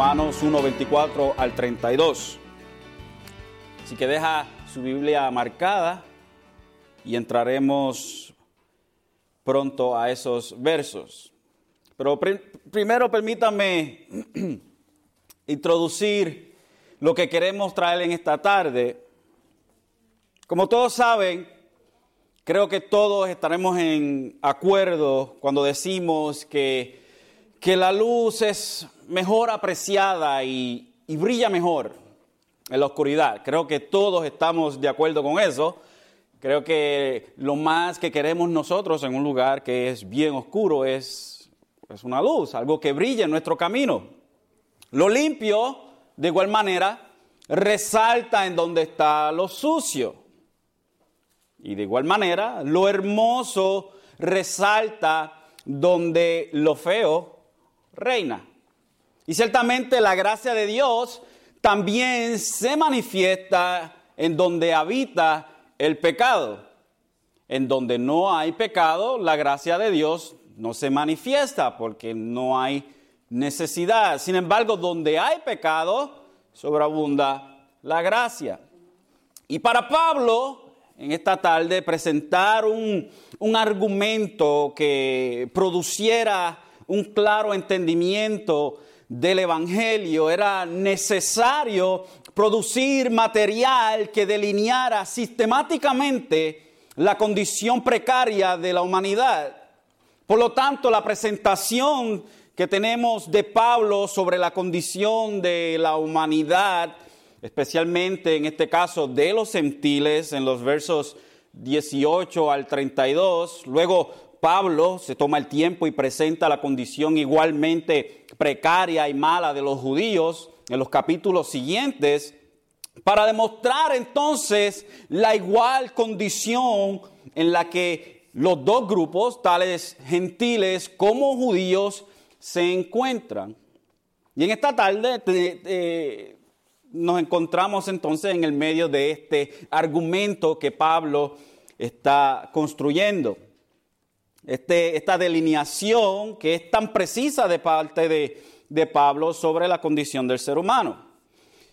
Romanos 1, 24 al 32. Así que deja su Biblia marcada y entraremos pronto a esos versos. Pero primero permítame introducir lo que queremos traer en esta tarde. Como todos saben, creo que todos estaremos en acuerdo cuando decimos que, que la luz es mejor apreciada y, brilla mejor en la oscuridad. Creo que todos estamos de acuerdo con eso. Creo que lo más que queremos nosotros en un lugar que es bien oscuro es, es una luz, algo que brille en nuestro camino. Lo limpio, de igual manera, resalta en donde está lo sucio. Y de igual manera, lo hermoso resalta donde lo feo reina. Y ciertamente la gracia de Dios también se manifiesta en donde habita el pecado. En donde no hay pecado, la gracia de Dios no se manifiesta porque no hay necesidad. Sin embargo, donde hay pecado, sobreabunda la gracia. Y para Pablo, en esta tarde, presentar un, un argumento que produciera un claro entendimiento del Evangelio, era necesario producir material que delineara sistemáticamente la condición precaria de la humanidad. Por lo tanto, la presentación que tenemos de Pablo sobre la condición de la humanidad, especialmente en este caso de los gentiles, en los versos 18 al 32, luego Pablo se toma el tiempo y presenta la condición igualmente precaria y mala de los judíos en los capítulos siguientes para demostrar entonces la igual condición en la que los dos grupos, tales gentiles como judíos, se encuentran. Y en esta tarde nos encontramos entonces en el medio de este argumento que Pablo está construyendo este, esta delineación que es tan precisa de parte de, de Pablo sobre la condición del ser humano.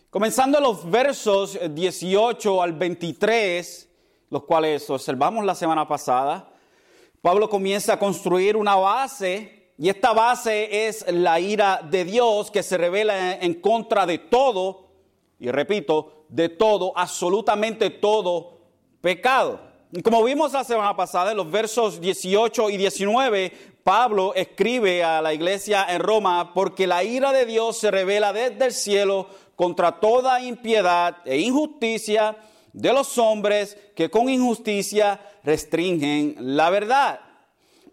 Comenzando en los versos 18 al 23, los cuales observamos la semana pasada, Pablo comienza a construir una base y esta base es la ira de Dios que se revela en contra de todo, y repito, de todo, absolutamente todo pecado. Como vimos la semana pasada, en los versos 18 y 19, Pablo escribe a la iglesia en Roma, porque la ira de Dios se revela desde el cielo contra toda impiedad e injusticia de los hombres que con injusticia restringen la verdad.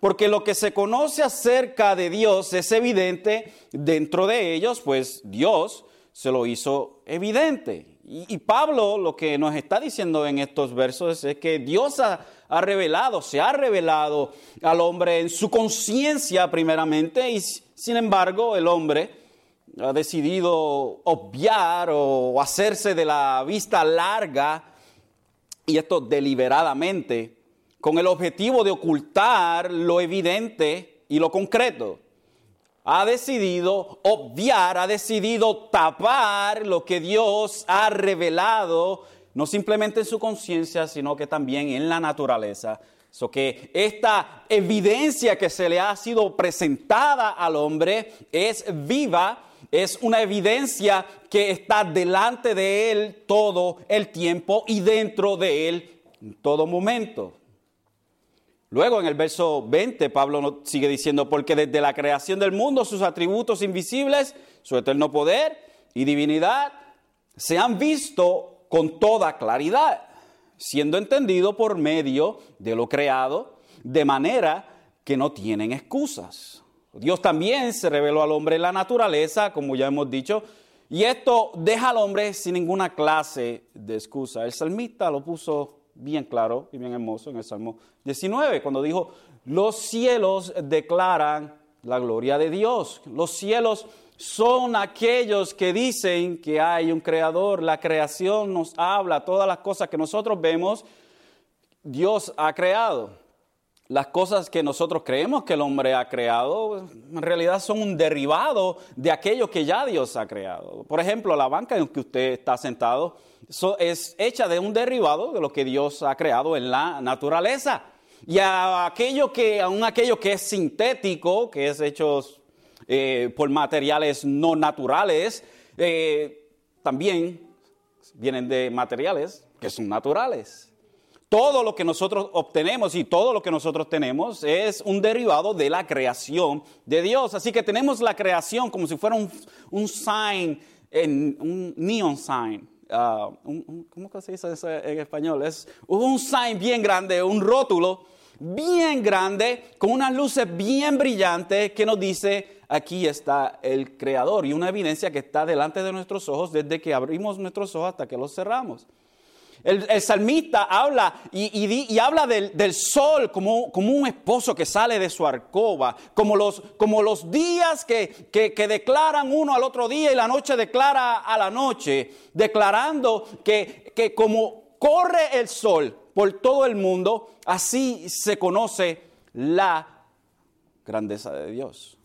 Porque lo que se conoce acerca de Dios es evidente dentro de ellos, pues Dios se lo hizo evidente. Y, Pablo lo que nos está diciendo en estos versos es que Dios ha, revelado, se ha revelado al hombre en su conciencia primeramente y sin embargo el hombre ha decidido obviar o hacerse de la vista larga y esto deliberadamente con el objetivo de ocultar lo evidente y lo concreto ha decidido obviar, ha decidido tapar lo que Dios ha revelado, no simplemente en su conciencia, sino que también en la naturaleza. So que esta evidencia que se le ha sido presentada al hombre es viva, es una evidencia que está delante de él todo el tiempo y dentro de él en todo momento. Luego en el verso 20 Pablo sigue diciendo, porque desde la creación del mundo sus atributos invisibles, su eterno poder y divinidad, se han visto con toda claridad, siendo entendido por medio de lo creado, de manera que no tienen excusas. Dios también se reveló al hombre en la naturaleza, como ya hemos dicho, y esto deja al hombre sin ninguna clase de excusa. El salmista lo puso bien claro y bien hermoso en el Salmo 19, cuando dijo, los cielos declaran la gloria de Dios. Los cielos son aquellos que dicen que hay un creador. La creación nos habla, todas las cosas que nosotros vemos, Dios ha creado. Las cosas que nosotros creemos que el hombre ha creado en realidad son un derivado de aquello que ya Dios ha creado. Por ejemplo, la banca en que usted está sentado es hecha de un derivado de lo que Dios ha creado en la naturaleza. Y a aquello que, aún aquello que es sintético, que es hecho eh, por materiales no naturales, eh, también vienen de materiales que son naturales. Todo lo que nosotros obtenemos y todo lo que nosotros tenemos es un derivado de la creación de Dios. Así que tenemos la creación como si fuera un, sign, en, un neon sign. Ah, ¿Cómo se dice eso en español? Es un sign bien grande, un rótulo bien grande, con unas luces bien brillantes que nos dice, aquí está el Creador y una evidencia que está delante de nuestros ojos desde que abrimos nuestros ojos hasta que los cerramos. El, salmista habla y, habla del, sol como, un esposo que sale de su arcoba, como los, días que, declaran uno al otro día y la noche declara a la noche, declarando que, que como corre el sol por todo el mundo, así se conoce la grandeza de Dios.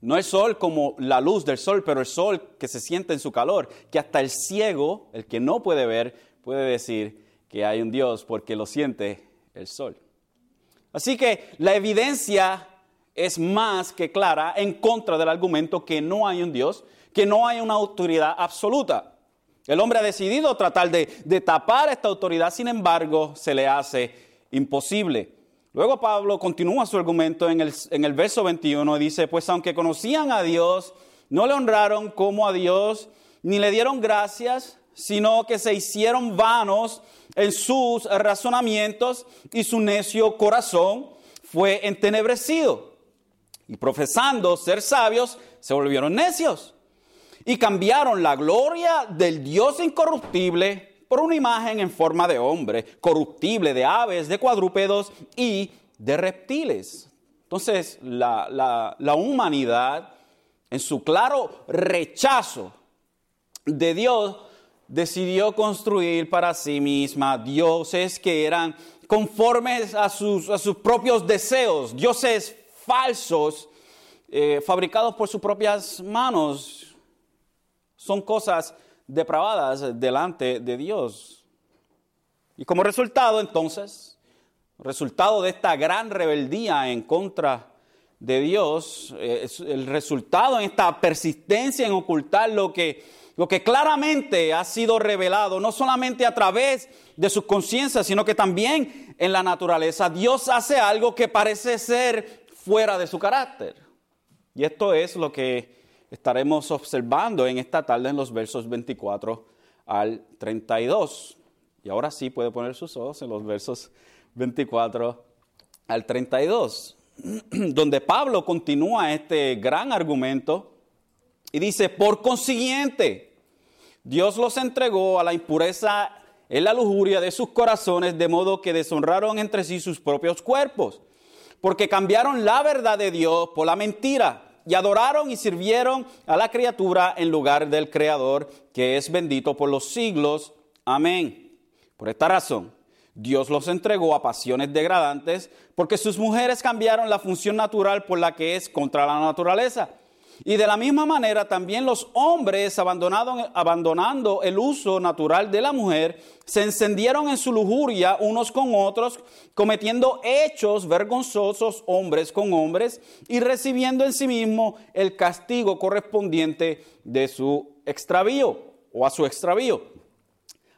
No el sol como la luz del sol, pero el sol que se siente en su calor, que hasta el ciego, el que no puede ver, puede decir que hay un Dios porque lo siente el sol. Así que la evidencia es más que clara en contra del argumento que no hay un Dios, que no hay una autoridad absoluta. El hombre ha decidido tratar de, tapar esta autoridad, sin embargo, se le hace imposible. Luego Pablo continúa su argumento en el, en el verso 21 y dice, pues aunque conocían a Dios, no le honraron como a Dios, ni le dieron gracias, sino que se hicieron vanos en sus razonamientos y su necio corazón fue entenebrecido. Y profesando ser sabios, se volvieron necios y cambiaron la gloria del Dios incorruptible por una imagen en forma de hombre, corruptible, de aves, de cuadrúpedos y de reptiles. Entonces, la, la humanidad, en su claro rechazo de Dios, decidió construir para sí misma dioses que eran conformes a sus, a sus propios deseos, dioses falsos, eh, fabricados por sus propias manos. Son cosas depravadas delante de Dios. Y como resultado, entonces, resultado de esta gran rebeldía en contra de Dios, eh, el resultado en esta persistencia en ocultar lo que lo que claramente ha sido revelado, no solamente a través de sus conciencias, sino que también en la naturaleza. Dios hace algo que parece ser fuera de su carácter. Y esto es lo que estaremos observando en esta tarde en los versos 24 al 32. Y ahora sí puede poner sus ojos en los versos 24 al 32, donde Pablo continúa este gran argumento y dice, por consiguiente, Dios los entregó a la impureza en la lujuria de sus corazones, de modo que deshonraron entre sí sus propios cuerpos, porque cambiaron la verdad de Dios por la mentira y adoraron y sirvieron a la criatura en lugar del Creador, que es bendito por los siglos. Amén. Por esta razón, Dios los entregó a pasiones degradantes, porque sus mujeres cambiaron la función natural por la que es contra la naturaleza y de la misma manera también los hombres, abandonando el uso natural de la mujer, se encendieron en su lujuria unos con otros, cometiendo hechos vergonzosos hombres con hombres y recibiendo en sí mismo el castigo correspondiente de su extravío o a su extravío.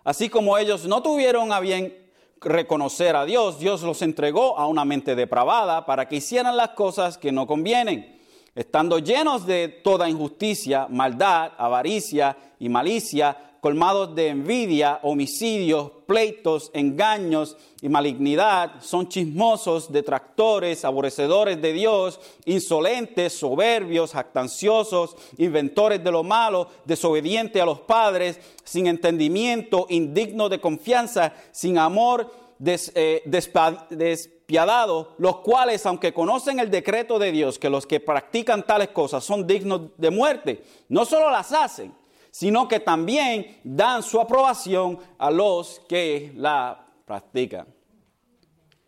Así como ellos no tuvieron a bien reconocer a Dios, Dios los entregó a una mente depravada para que hicieran las cosas que no convienen estando llenos de toda injusticia, maldad, avaricia y malicia, colmados de envidia, homicidios, pleitos, engaños y malignidad, son chismosos, detractores, aborrecedores de Dios, insolentes, soberbios, jactanciosos, inventores de lo malo, desobedientes a los padres, sin entendimiento, indignos de confianza, sin amor, des, eh, despiadados, los cuales, aunque conocen el decreto de Dios, que los que practican tales cosas son dignos de muerte, no solo las hacen, sino que también dan su aprobación a los que la practican.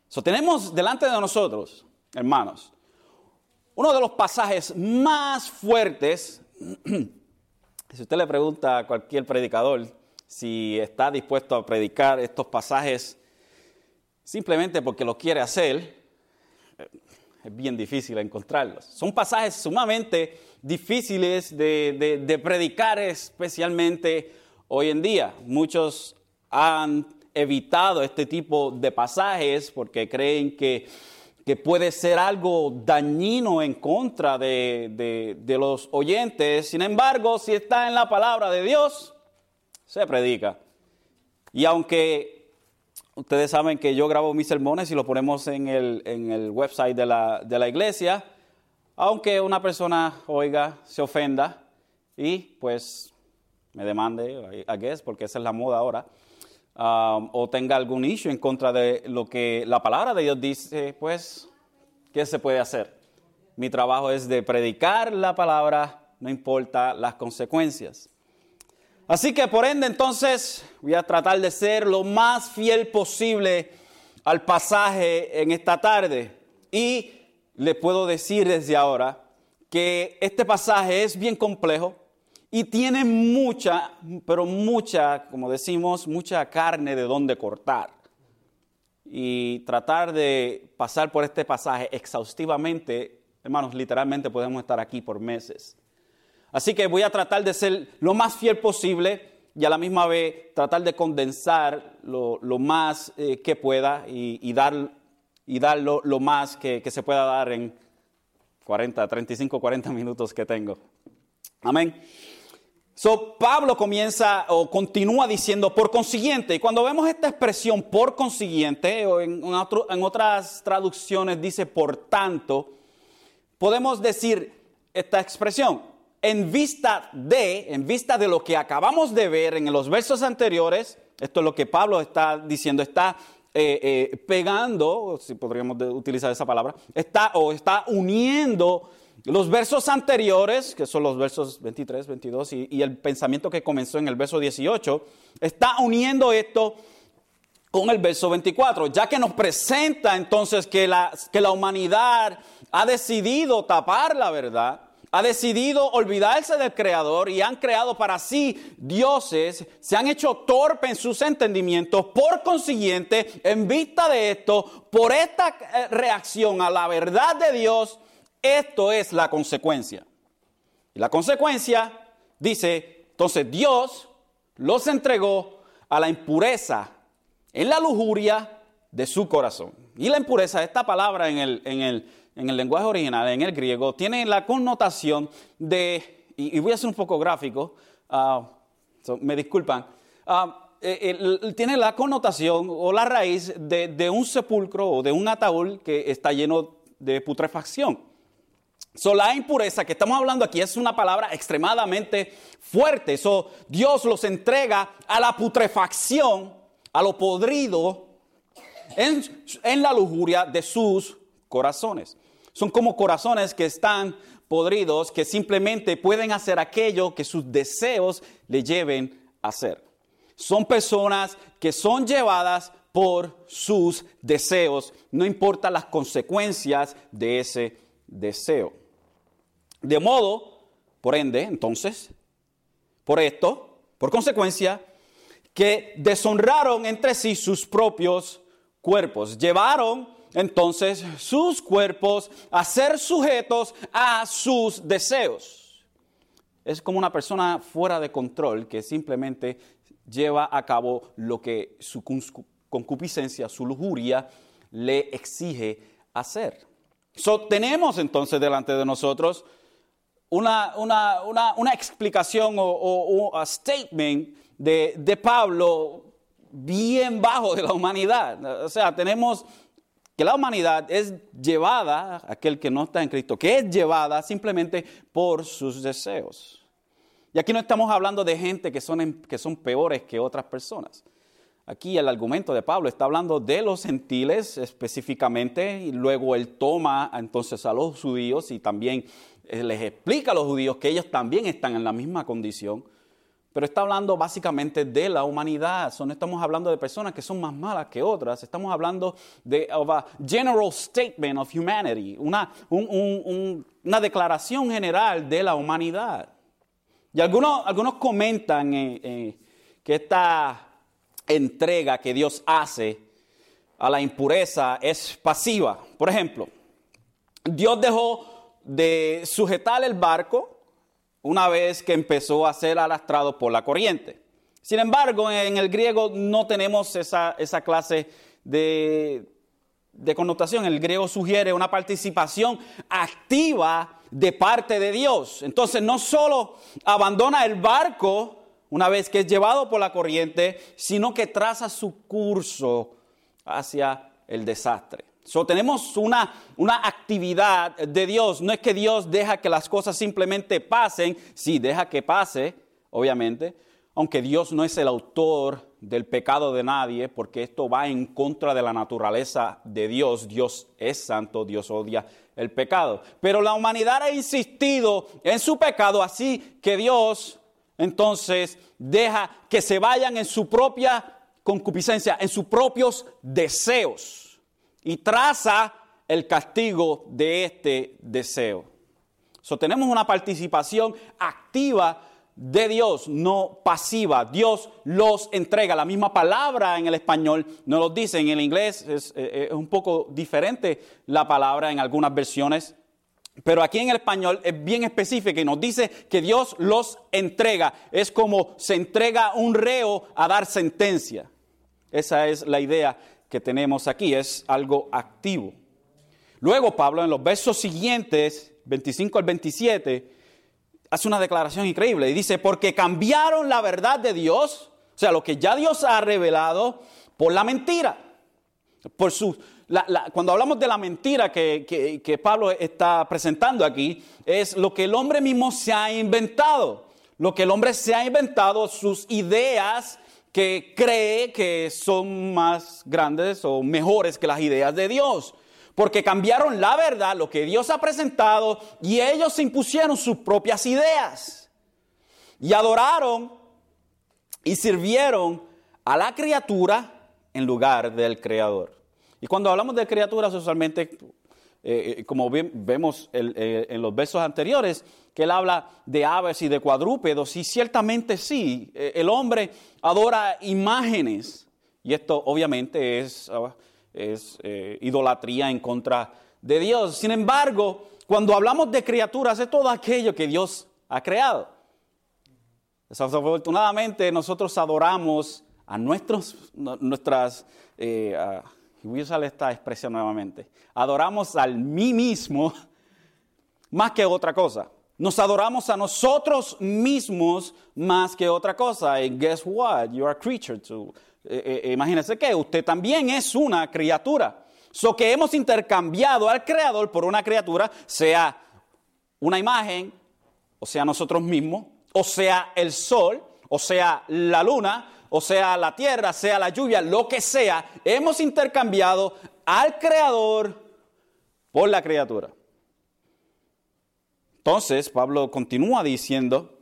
So, tenemos delante de nosotros, hermanos, uno de los pasajes más fuertes. si usted le pregunta a cualquier predicador si está dispuesto a predicar estos pasajes simplemente porque lo quiere hacer, es bien difícil encontrarlos. Son pasajes sumamente difíciles de, de, predicar, especialmente hoy en día. Muchos han evitado este tipo de pasajes porque creen que, que puede ser algo dañino en contra de, de, los oyentes. Sin embargo, si está en la palabra de Dios, se predica. Y aunque Ustedes saben que yo grabo mis sermones y los ponemos en el, en el website de la, de la, iglesia, aunque una persona oiga, se ofenda y pues me demande, I guess, porque esa es la moda ahora, um, o tenga algún issue en contra de lo que la palabra de Dios dice, pues, ¿qué se puede hacer? Mi trabajo es de predicar la palabra, no importa las consecuencias. Así que por ende entonces voy a tratar de ser lo más fiel posible al pasaje en esta tarde. Y le puedo decir desde ahora que este pasaje es bien complejo y tiene mucha, pero mucha, como decimos, mucha carne de donde cortar. Y tratar de pasar por este pasaje exhaustivamente, hermanos, literalmente podemos estar aquí por meses. Así que voy a tratar de ser lo más fiel posible y a la misma vez tratar de condensar lo, más eh, que pueda y, dar, y dar lo, más que, se pueda dar en 40, 35, 40 minutos que tengo. Amén. So, Pablo comienza o continúa diciendo por consiguiente, y cuando vemos esta expresión por consiguiente, o en, en otras traducciones dice por tanto, podemos decir esta expresión, en vista de, en vista de lo que acabamos de ver en los versos anteriores, esto es lo que Pablo está diciendo, está eh, eh, pegando, si podríamos utilizar esa palabra, está o está uniendo los versos anteriores, que son los versos 23, 22 y, el pensamiento que comenzó en el verso 18, está uniendo esto con el verso 24, ya que nos presenta entonces que la, que la humanidad ha decidido tapar la verdad ha decidido olvidarse del Creador y han creado para sí dioses, se han hecho torpe en sus entendimientos. Por consiguiente, en vista de esto, por esta eh, reacción a la verdad de Dios, esto es la consecuencia. Y la consecuencia dice, entonces Dios los entregó a la impureza en la lujuria de su corazón. Y la impureza, esta palabra en el, en el en el lenguaje original, en el griego, tiene la connotación de, y, voy a ser un poco gráfico, ah, me disculpan, ah, eh, tiene la connotación o la raíz de, un sepulcro o de un ataúd que está lleno de putrefacción. So, la impureza que estamos hablando aquí es una palabra extremadamente fuerte. So, Dios los entrega a la putrefacción, a lo podrido, en, en la lujuria de sus corazones. Son como corazones que están podridos, que simplemente pueden hacer aquello que sus deseos le lleven a hacer. Son personas que son llevadas por sus deseos, no importa las consecuencias de ese deseo. De modo, por ende, entonces, por esto, por consecuencia, que deshonraron entre sí sus propios cuerpos, llevaron entonces sus cuerpos a ser sujetos a sus deseos. Es como una persona fuera de control que simplemente lleva a cabo lo que su concupiscencia, su lujuria le exige hacer. So, tenemos entonces delante de nosotros una, explicación o, un statement de, de Pablo bien bajo de la humanidad. O sea, tenemos que la humanidad es llevada, aquel que no está en Cristo, que es llevada simplemente por sus deseos. Y aquí no estamos hablando de gente que son, que son peores que otras personas. Aquí el argumento de Pablo está hablando de los gentiles específicamente y luego él toma entonces a los judíos y también eh, les explica a los judíos que ellos también están en la misma condición. Pero está hablando básicamente de la humanidad. no estamos hablando de personas que son más malas que otras, estamos hablando de of general statement of humanity, una, una declaración general de la humanidad. Y algunos, algunos comentan eh, eh, que esta entrega que Dios hace a la impureza es pasiva. Por ejemplo, Dios dejó de sujetar el barco una vez que empezó a ser arrastrado por la corriente. Sin embargo, en el griego no tenemos esa, clase de, de connotación. El griego sugiere una participación activa de parte de Dios. Entonces no solo abandona el barco una vez que es llevado por la corriente, sino que traza su curso hacia el desastre. So, tenemos una, una actividad de Dios. No es que Dios deja que las cosas simplemente pasen. Sí, deja que pase, obviamente. Aunque Dios no es el autor del pecado de nadie, porque esto va en contra de la naturaleza de Dios. Dios es santo, Dios odia el pecado. Pero la humanidad ha insistido en su pecado, así que Dios entonces deja que se vayan en su propia concupiscencia, en sus propios deseos y traza el castigo de este deseo. So, tenemos una participación activa de Dios, no pasiva. Dios los entrega. La misma palabra en el español no lo dice. En el inglés es, eh, es, un poco diferente la palabra en algunas versiones. Pero aquí en el español es bien específica y nos dice que Dios los entrega. Es como se entrega un reo a dar sentencia. Esa es la idea que tenemos aquí, es algo activo. Luego Pablo en los versos siguientes, 25 al 27, hace una declaración increíble y dice, porque cambiaron la verdad de Dios, o sea, lo que ya Dios ha revelado, por la mentira. Por su, cuando hablamos de la mentira que, que Pablo está presentando aquí, es lo que el hombre mismo se ha inventado. Lo que el hombre se ha inventado, sus ideas, que cree que son más grandes o mejores que las ideas de Dios. Porque cambiaron la verdad, lo que Dios ha presentado, y ellos se impusieron sus propias ideas. Y adoraron y sirvieron a la criatura en lugar del Creador. Y cuando hablamos de criaturas, usualmente eh, eh, como vemos eh, en los versos anteriores, que él habla de aves y de cuadrúpedos, y ciertamente sí, el hombre adora imágenes, y esto obviamente es, ah, idolatría en contra de Dios. Sin embargo, cuando hablamos de criaturas, es todo aquello que Dios ha creado. Desafortunadamente, nosotros adoramos a nuestros, nuestras y voy a usar esta expresión nuevamente, adoramos al mí mismo más que otra cosa. Nos adoramos a nosotros mismos más que otra cosa. Y guess what? You are a creature too. Eh, eh, imagínense que usted también es una criatura. So que hemos intercambiado al creador por una criatura, sea una imagen, o sea nosotros mismos, o sea el sol, o sea la luna, o sea la tierra, sea la lluvia, lo que sea, hemos intercambiado al creador por la criatura. Entonces, Pablo continúa diciendo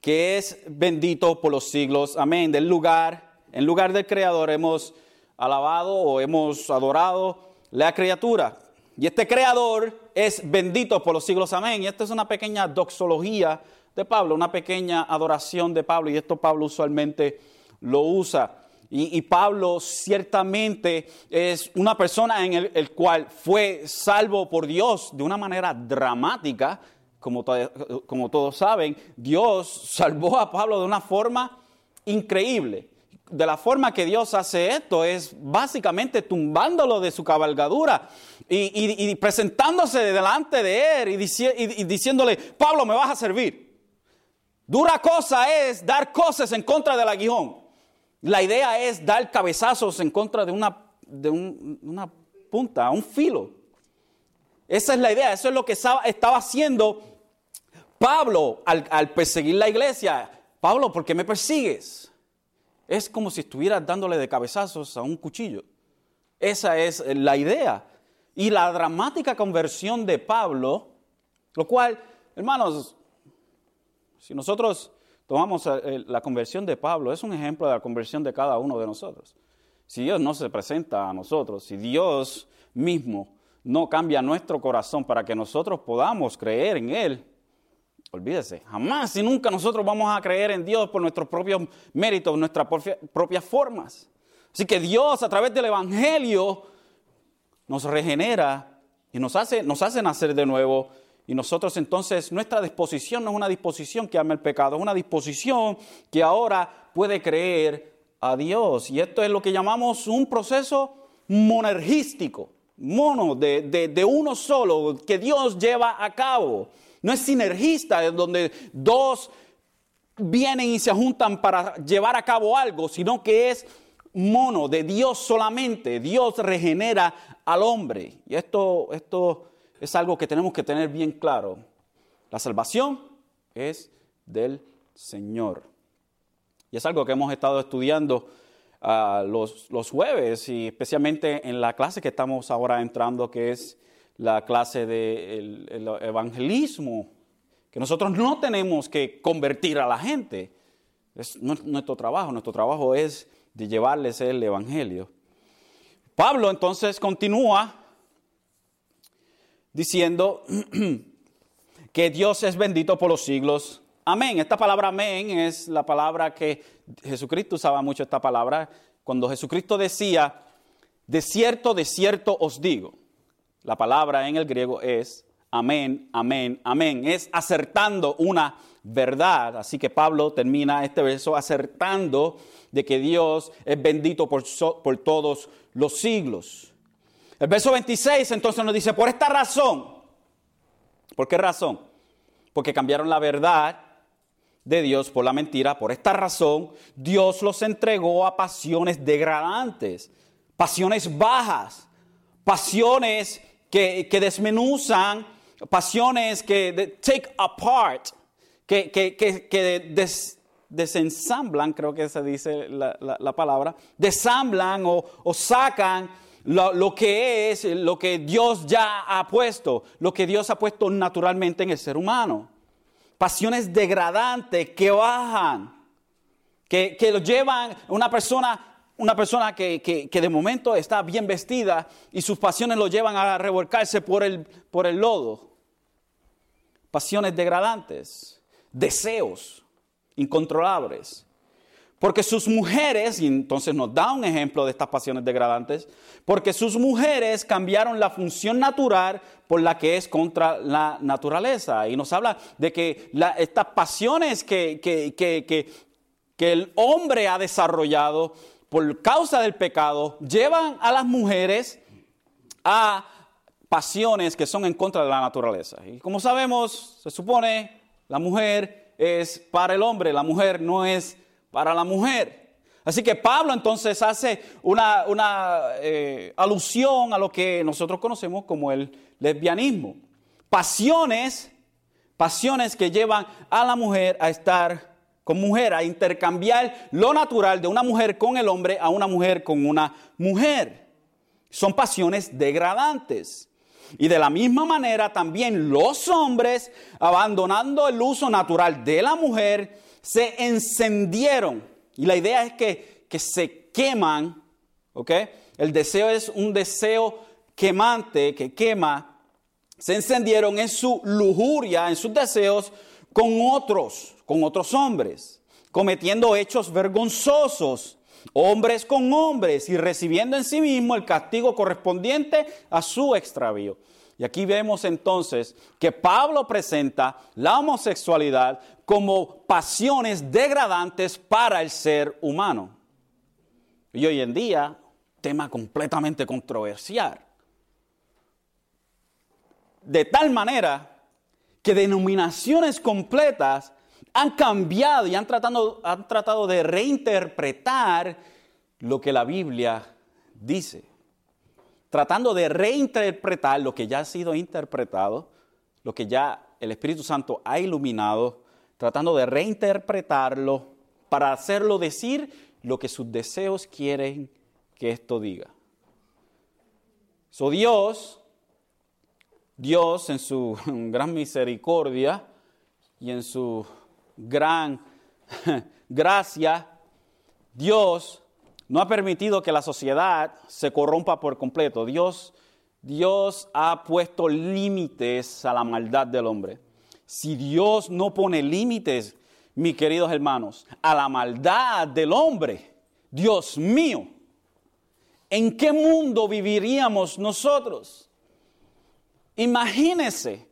que es bendito por los siglos. Amén. Del lugar, en lugar del creador hemos alabado o hemos adorado la criatura. Y este creador es bendito por los siglos. Amén. Y esta es una pequeña doxología de Pablo, una pequeña adoración de Pablo, y esto Pablo usualmente lo usa. Y, Pablo ciertamente es una persona en el, cual fue salvo por Dios de una manera dramática, como, como todos saben, Dios salvó a Pablo de una forma increíble. De la forma que Dios hace esto es básicamente tumbándolo de su cabalgadura y, presentándose delante de él y diciéndole, Pablo, me vas a servir. Dura cosa es dar cosas en contra del aguijón. La idea es dar cabezazos en contra de una, de una punta, un filo. Esa es la idea, eso es lo que estaba, haciendo Pablo al, perseguir la iglesia. Pablo, ¿por qué me persigues? Es como si estuvieras dándole de cabezazos a un cuchillo. Esa es la idea. Y la dramática conversión de Pablo, lo cual, hermanos, si nosotros tomamos eh, la conversión de Pablo, es un ejemplo de la conversión de cada uno de nosotros. Si Dios no se presenta a nosotros, si Dios mismo no cambia nuestro corazón para que nosotros podamos creer en Él, olvídese, jamás y nunca nosotros vamos a creer en Dios por nuestros propios méritos, nuestras propias formas. Así que Dios a través del Evangelio nos regenera y nos hace, nos hace nacer de nuevo. Y nosotros entonces, nuestra disposición no es una disposición que ama el pecado, es una disposición que ahora puede creer a Dios. Y esto es lo que llamamos un proceso monergístico mono, de, uno solo, que Dios lleva a cabo. No es sinergista, donde dos vienen y se juntan para llevar a cabo algo, sino que es mono, de Dios solamente. Dios regenera al hombre. Y esto, esto es algo que tenemos que tener bien claro. La salvación es del Señor. Y es algo que hemos estado estudiando los, los, jueves y especialmente en la clase que estamos ahora entrando, que es la clase del de evangelismo, que nosotros no tenemos que convertir a la gente. Es nuestro trabajo, nuestro trabajo es de llevarles el evangelio. Pablo entonces continúa diciendo que Dios es bendito por los siglos Amén. Esta palabra amén es la palabra que Jesucristo usaba mucho esta palabra cuando Jesucristo decía, de cierto, de cierto os digo. La palabra en el griego es amén, amén, amén. Es acertando una verdad. Así que Pablo termina este verso acertando de que Dios es bendito por, por todos los siglos. El verso 26 entonces nos dice, por esta razón, ¿por qué razón? Porque cambiaron la verdad de Dios por la mentira. Por esta razón, Dios los entregó a pasiones degradantes, pasiones bajas, pasiones que, desmenuzan, pasiones que take apart, que, que, desensamblan, creo que se dice la, palabra, desamblan o, sacan lo, lo, que es, lo que Dios ya ha puesto, lo que Dios ha puesto naturalmente en el ser humano pasiones degradantes que bajan, que, que lo llevan una persona, una persona que, que, de momento está bien vestida y sus pasiones lo llevan a revolcarse por el, por el lodo. Pasiones degradantes, deseos incontrolables. Porque sus mujeres, y entonces nos da un ejemplo de estas pasiones degradantes, porque sus mujeres cambiaron la función natural por la que es contra la naturaleza. Y nos habla de que estas pasiones que, que, que, que el hombre ha desarrollado por causa del pecado llevan a las mujeres a pasiones que son en contra de la naturaleza. Y como sabemos, se supone, la mujer es para el hombre, la mujer no es para la mujer. Así que Pablo entonces hace una, eh, alusión a lo que nosotros conocemos como el lesbianismo. Pasiones, pasiones que llevan a la mujer a estar con mujer, a intercambiar lo natural de una mujer con el hombre a una mujer con una mujer. Son pasiones degradantes. Y de la misma manera también los hombres, abandonando el uso natural de la mujer, se encendieron. Y la idea es que, que se queman, ¿ok? El deseo es un deseo quemante que quema. Se encendieron en su lujuria, en sus deseos, con otros, con otros hombres, cometiendo hechos vergonzosos, hombres con hombres, y recibiendo en sí mismo el castigo correspondiente a su extravío. Y aquí vemos entonces que Pablo presenta la homosexualidad como pasiones degradantes para el ser humano. Y hoy en día, tema completamente controversial. De tal manera que denominaciones completas han cambiado y han tratado, han tratado de reinterpretar lo que la Biblia dice tratando de reinterpretar lo que ya ha sido interpretado, lo que ya el Espíritu Santo ha iluminado, tratando de reinterpretarlo para hacerlo decir lo que sus deseos quieren que esto diga. So Dios, en su gran misericordia y en su gran gracia, Dios no ha permitido que la sociedad se corrompa por completo. Dios, Dios ha puesto límites a la maldad del hombre. Si Dios no pone límites, mis queridos hermanos, a la maldad del hombre, Dios mío, ¿en qué mundo viviríamos nosotros? Imagínense,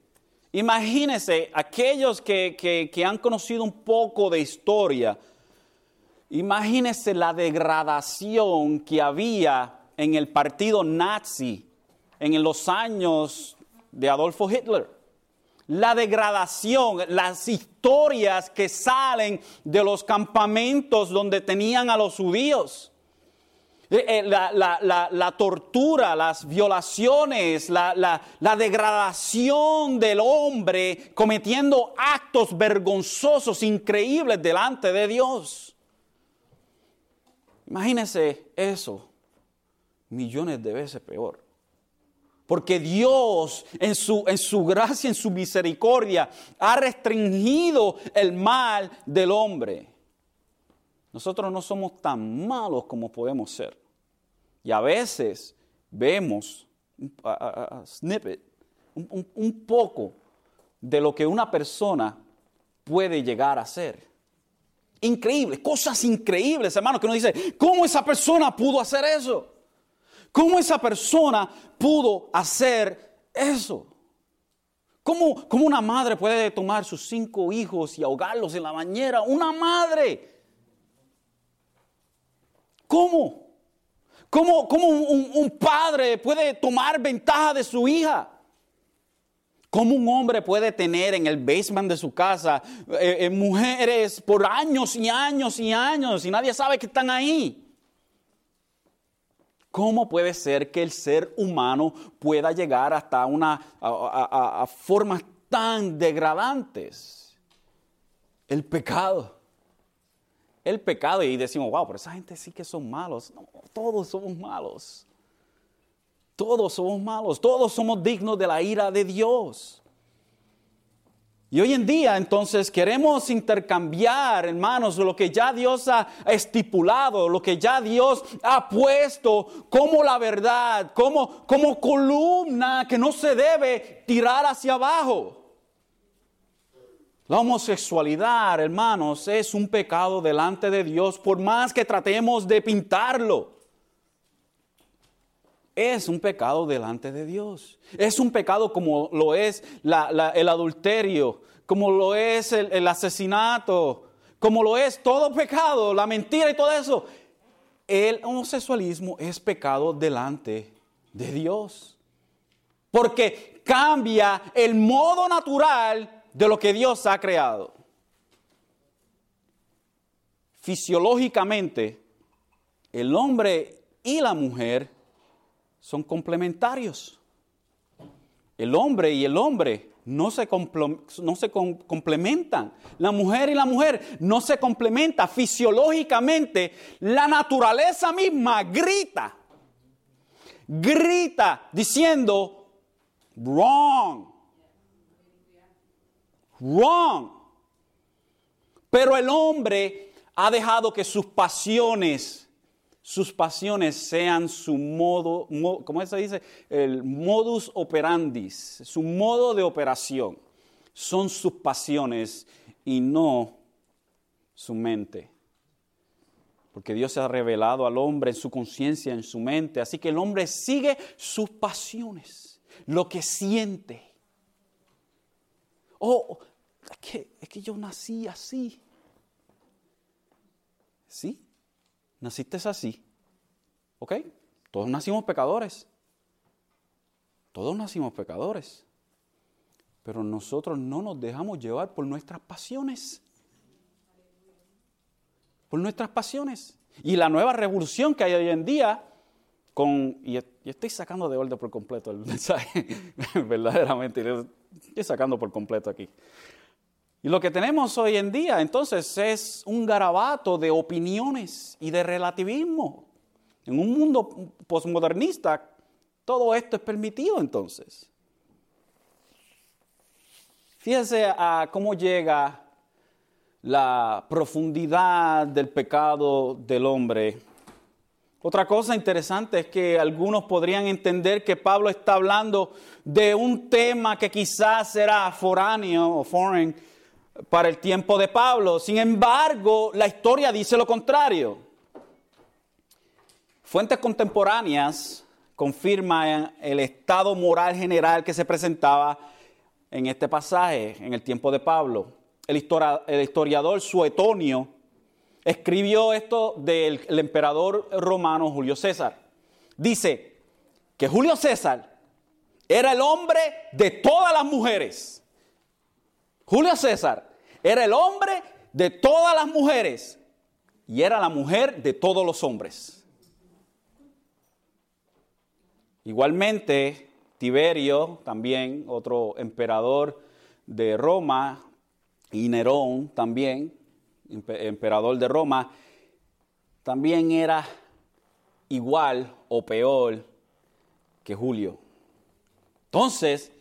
imagínense aquellos que, que han conocido un poco de historia, Imagínese la degradación que había en el partido nazi en los años de Adolfo Hitler. La degradación, las historias que salen de los campamentos donde tenían a los judíos. Eh, eh, la, tortura, las violaciones, la, degradación del hombre cometiendo actos vergonzosos, increíbles delante de Dios. Imagínense eso, millones de veces peor. Porque Dios en su, en su gracia, en su misericordia, ha restringido el mal del hombre. Nosotros no somos tan malos como podemos ser. Y a veces vemos snippet, un poco de lo que una persona puede llegar a ser increíbles, cosas increíbles, hermano, que uno dice, ¿cómo esa persona pudo hacer eso? ¿Cómo esa persona pudo hacer eso? ¿Cómo, ¿Cómo, una madre puede tomar sus cinco hijos y ahogarlos en la bañera? Una madre. ¿Cómo? ¿Cómo, cómo un, un padre puede tomar ventaja de su hija? ¿Cómo un hombre puede tener en el basement de su casa eh, eh, mujeres por años y años y años y nadie sabe que están ahí? ¿Cómo puede ser que el ser humano pueda llegar hasta una, a, formas tan degradantes? El pecado. El pecado. Y decimos, wow, pero esa gente sí que son malos. No, todos somos malos. Todos somos malos, todos somos dignos de la ira de Dios. Y hoy en día entonces queremos intercambiar, hermanos, lo que ya Dios ha estipulado, lo que ya Dios ha puesto como la verdad, como, como columna que no se debe tirar hacia abajo. La homosexualidad, hermanos, es un pecado delante de Dios por más que tratemos de pintarlo es un pecado delante de Dios. Es un pecado como lo es el adulterio, como lo es el, asesinato, como lo es todo pecado, la mentira y todo eso. El homosexualismo es pecado delante de Dios. Porque cambia el modo natural de lo que Dios ha creado. Fisiológicamente, el hombre y la mujer son complementarios. El hombre y el hombre no se, no se complementan. La mujer y la mujer no se complementan. Fisiológicamente, la naturaleza misma grita. Grita diciendo, wrong. Wrong. Pero el hombre ha dejado que sus pasiones sus pasiones sean su modo, ¿cómo se dice? El modus operandis, su modo de operación. Son sus pasiones y no su mente. Porque Dios se ha revelado al hombre en su conciencia, en su mente. Así que el hombre sigue sus pasiones, lo que siente. Oh, es que, es que yo nací así. ¿Sí? Naciste así. ¿Ok? Todos nacimos pecadores. Todos nacimos pecadores. Pero nosotros no nos dejamos llevar por nuestras pasiones. Por nuestras pasiones. Y la nueva revolución que hay hoy en día, con, y estoy sacando de orden por completo el mensaje, verdaderamente, estoy sacando por completo aquí. Y lo que tenemos hoy en día entonces es un garabato de opiniones y de relativismo. En un mundo posmodernista, todo esto es permitido entonces. Fíjense a cómo llega la profundidad del pecado del hombre. Otra cosa interesante es que algunos podrían entender que Pablo está hablando de un tema que quizás era foráneo o foreign para el tiempo de Pablo. Sin embargo, la historia dice lo contrario. Fuentes contemporáneas confirman el estado moral general que se presentaba en este pasaje, en el tiempo de Pablo. El, historiador Suetonio escribió esto del emperador romano Julio César. Dice que Julio César era el hombre de todas las mujeres. Julio César era el hombre de todas las mujeres y era la mujer de todos los hombres. Igualmente, Tiberio, también otro emperador de Roma, y Nerón también, emperador de Roma, también era igual o peor que Julio. Entonces,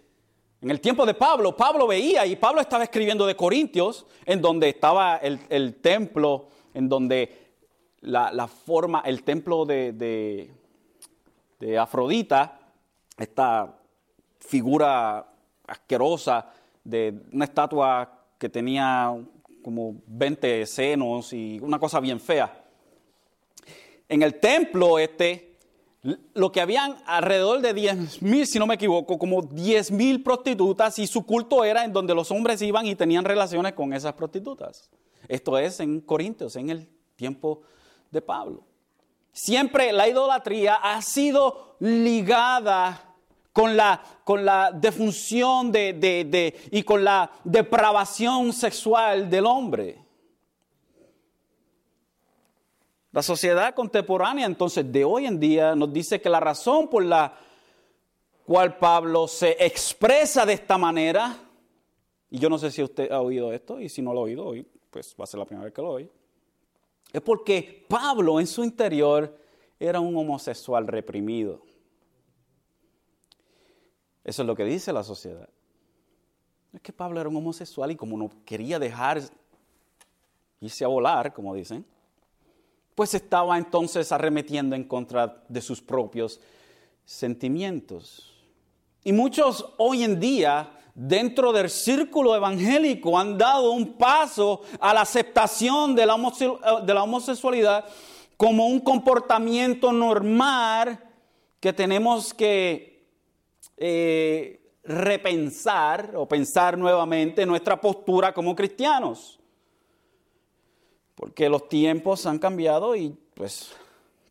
en el tiempo de Pablo, Pablo veía y Pablo estaba escribiendo de Corintios, en donde estaba el, templo, en donde la, forma, el templo de, de Afrodita, esta figura asquerosa de una estatua que tenía como 20 senos y una cosa bien fea. En el templo este, lo que habían alrededor de 10 mil, si no me equivoco, como 10 mil prostitutas y su culto era en donde los hombres iban y tenían relaciones con esas prostitutas. Esto es en Corintios, en el tiempo de Pablo. Siempre la idolatría ha sido ligada con la, con la defunción de, y con la depravación sexual del hombre. La sociedad contemporánea entonces de hoy en día nos dice que la razón por la cual Pablo se expresa de esta manera, y yo no sé si usted ha oído esto, y si no lo ha oído hoy, pues va a ser la primera vez que lo oye, es porque Pablo en su interior era un homosexual reprimido. Eso es lo que dice la sociedad. Es que Pablo era un homosexual y como no quería dejar irse a volar, como dicen, pues estaba entonces arremetiendo en contra de sus propios sentimientos. Y muchos hoy en día, dentro del círculo evangélico, han dado un paso a la aceptación de la, homosexualidad como un comportamiento normal que tenemos que eh, repensar o pensar nuevamente nuestra postura como cristianos. Porque los tiempos han cambiado y pues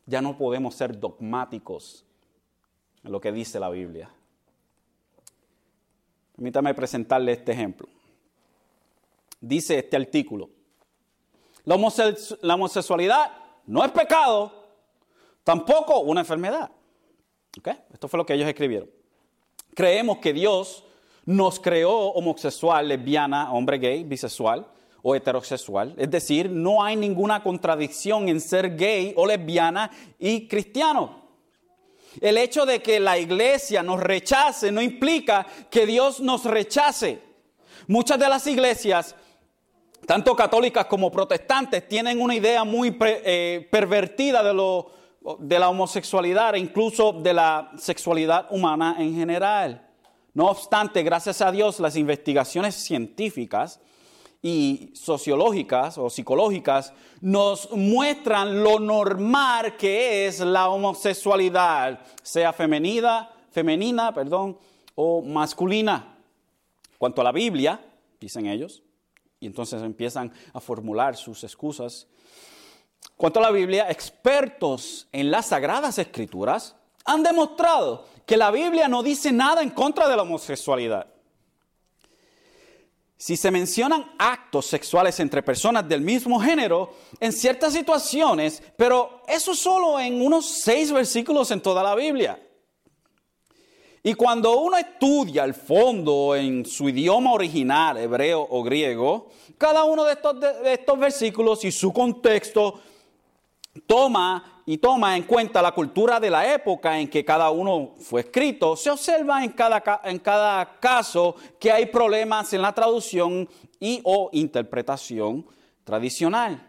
ya no podemos ser dogmáticos en lo que dice la Biblia. Permítame presentarle este ejemplo. Dice este artículo, la, homosexualidad no es pecado, tampoco una enfermedad. Esto fue lo que ellos escribieron. Creemos que Dios nos creó homosexual, lesbiana, hombre gay, bisexual o heterosexual. Es decir, no hay ninguna contradicción en ser gay o lesbiana y cristiano. El hecho de que la iglesia nos rechace no implica que Dios nos rechace. Muchas de las iglesias, tanto católicas como protestantes, tienen una idea muy eh, pervertida de lo de la homosexualidad e incluso de la sexualidad humana en general. No obstante, gracias a Dios, las investigaciones científicas y sociológicas o psicológicas nos muestran lo normal que es la homosexualidad, sea femenina, femenina, perdón, o masculina. Cuanto a la Biblia, dicen ellos, y entonces empiezan a formular sus excusas Cuanto a la Biblia, expertos en las sagradas escrituras han demostrado que la Biblia no dice nada en contra de la homosexualidad. Si se mencionan actos sexuales entre personas del mismo género en ciertas situaciones, pero eso solo en unos seis versículos en toda la Biblia. Y cuando uno estudia el fondo en su idioma original, hebreo o griego, cada uno de estos, de estos versículos y su contexto toma y toma en cuenta la cultura de la época en que cada uno fue escrito, se observa en cada, en cada caso que hay problemas en la traducción y o interpretación tradicional.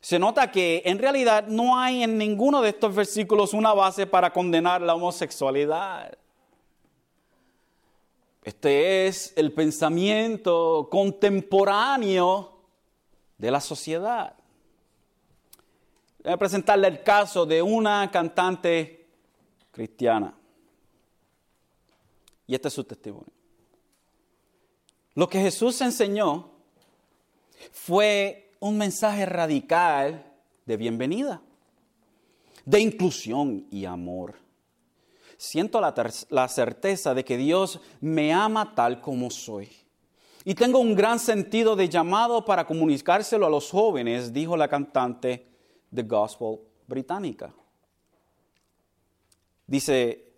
Se nota que en realidad no hay en ninguno de estos versículos una base para condenar la homosexualidad. Este es el pensamiento contemporáneo de la sociedad. Voy a presentarle el caso de una cantante cristiana. Y este es su testimonio. Lo que Jesús enseñó fue un mensaje radical de bienvenida, de inclusión y amor. Siento la, certeza de que Dios me ama tal como soy. Y tengo un gran sentido de llamado para comunicárselo a los jóvenes, dijo la cantante de gospel británica. Dice,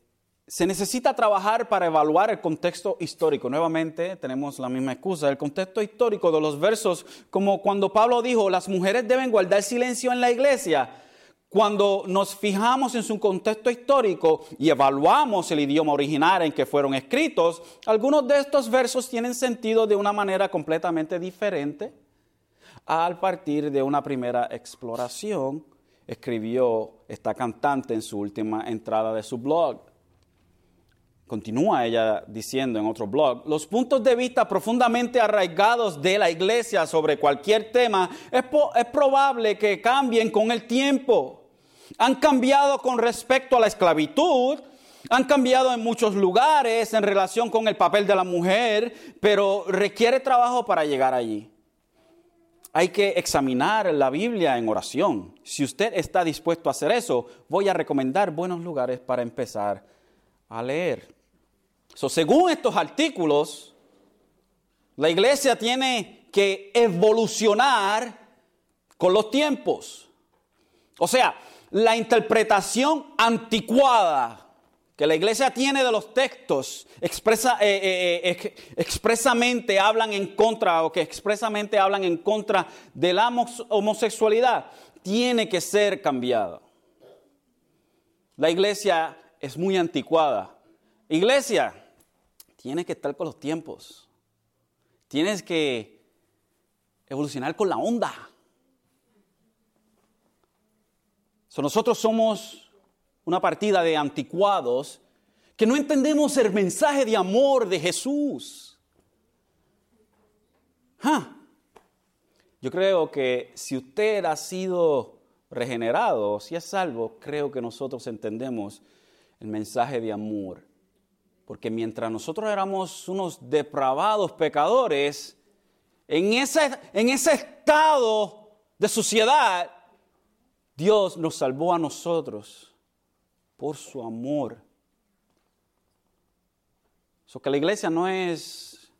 se necesita trabajar para evaluar el contexto histórico. Nuevamente tenemos la misma excusa, el contexto histórico de los versos, como cuando Pablo dijo, las mujeres deben guardar silencio en la iglesia. Cuando nos fijamos en su contexto histórico y evaluamos el idioma original en que fueron escritos, algunos de estos versos tienen sentido de una manera completamente diferente al partir de una primera exploración, escribió esta cantante en su última entrada de su blog. Continúa ella diciendo en otro blog, los puntos de vista profundamente arraigados de la iglesia sobre cualquier tema es, es, probable que cambien con el tiempo. Han cambiado con respecto a la esclavitud, han cambiado en muchos lugares en relación con el papel de la mujer, pero requiere trabajo para llegar allí. Hay que examinar la Biblia en oración. Si usted está dispuesto a hacer eso, voy a recomendar buenos lugares para empezar a leer según estos artículos, la iglesia tiene que evolucionar con los tiempos. O sea, la interpretación anticuada que la iglesia tiene de los textos expresa, eh, eh, eh, expresamente hablan en contra o que expresamente hablan en contra de la homosexualidad, tiene que ser cambiada. La iglesia es muy anticuada. Iglesia, tienes que estar con los tiempos. Tienes que evolucionar con la onda. nosotros somos una partida de anticuados que no entendemos el mensaje de amor de Jesús. Yo creo que si usted ha sido regenerado, si es salvo, creo que nosotros entendemos el mensaje de amor. Porque mientras nosotros éramos unos depravados pecadores, en ese, en ese estado de suciedad, Dios nos salvó a nosotros por su amor. Eso que la iglesia no es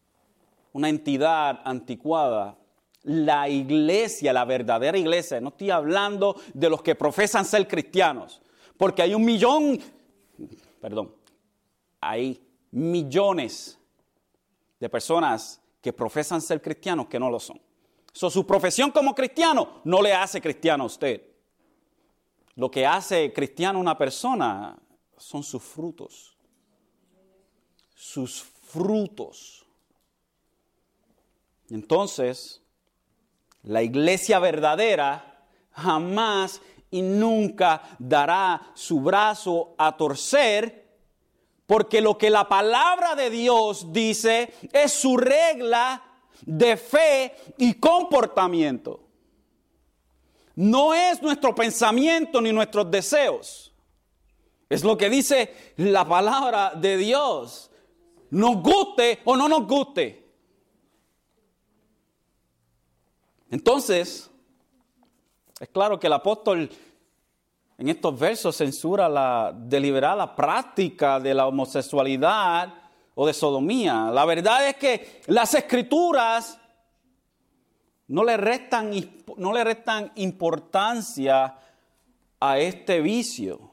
una entidad anticuada. La iglesia, la verdadera iglesia, no estoy hablando de los que profesan ser cristianos, porque hay un millón, perdón, hay millones de personas que profesan ser cristianos que no lo son. su profesión como cristiano no le hace cristiano a usted. Lo que hace cristiano una persona son sus frutos. Sus frutos. Entonces, la iglesia verdadera jamás y nunca dará su brazo a torcer porque lo que la palabra de Dios dice es su regla de fe y comportamiento. No es nuestro pensamiento ni nuestros deseos. Es lo que dice la palabra de Dios. Nos guste o no nos guste. Entonces, es claro que el apóstol en estos versos censura la deliberada práctica de la homosexualidad o de sodomía. La verdad es que las escrituras no le restan, no le restan importancia a este vicio.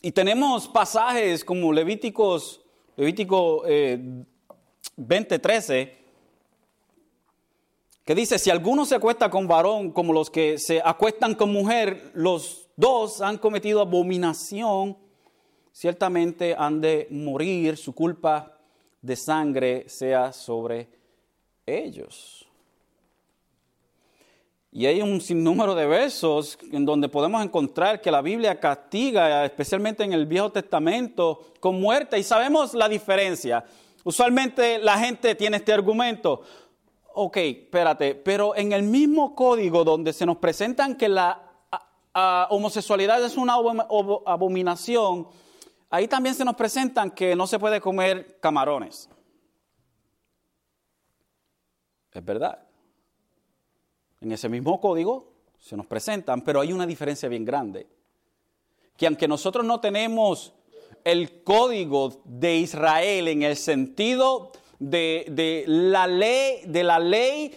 Y tenemos pasajes como Levíticos, Levítico 20:13, eh, que dice, si alguno se acuesta con varón como los que se acuestan con mujer, los dos han cometido abominación, ciertamente han de morir, su culpa de sangre sea sobre ellos. Y hay un sinnúmero de versos en donde podemos encontrar que la Biblia castiga, especialmente en el Viejo Testamento, con muerte. Y sabemos la diferencia. Usualmente la gente tiene este argumento. Ok, espérate, pero en el mismo código donde se nos presentan que la homosexualidad es una abominación, ahí también se nos presentan que no se puede comer camarones. Es verdad. En ese mismo código se nos presentan, pero hay una diferencia bien grande. Que aunque nosotros no tenemos el código de Israel en el sentido de, la, ley, de la ley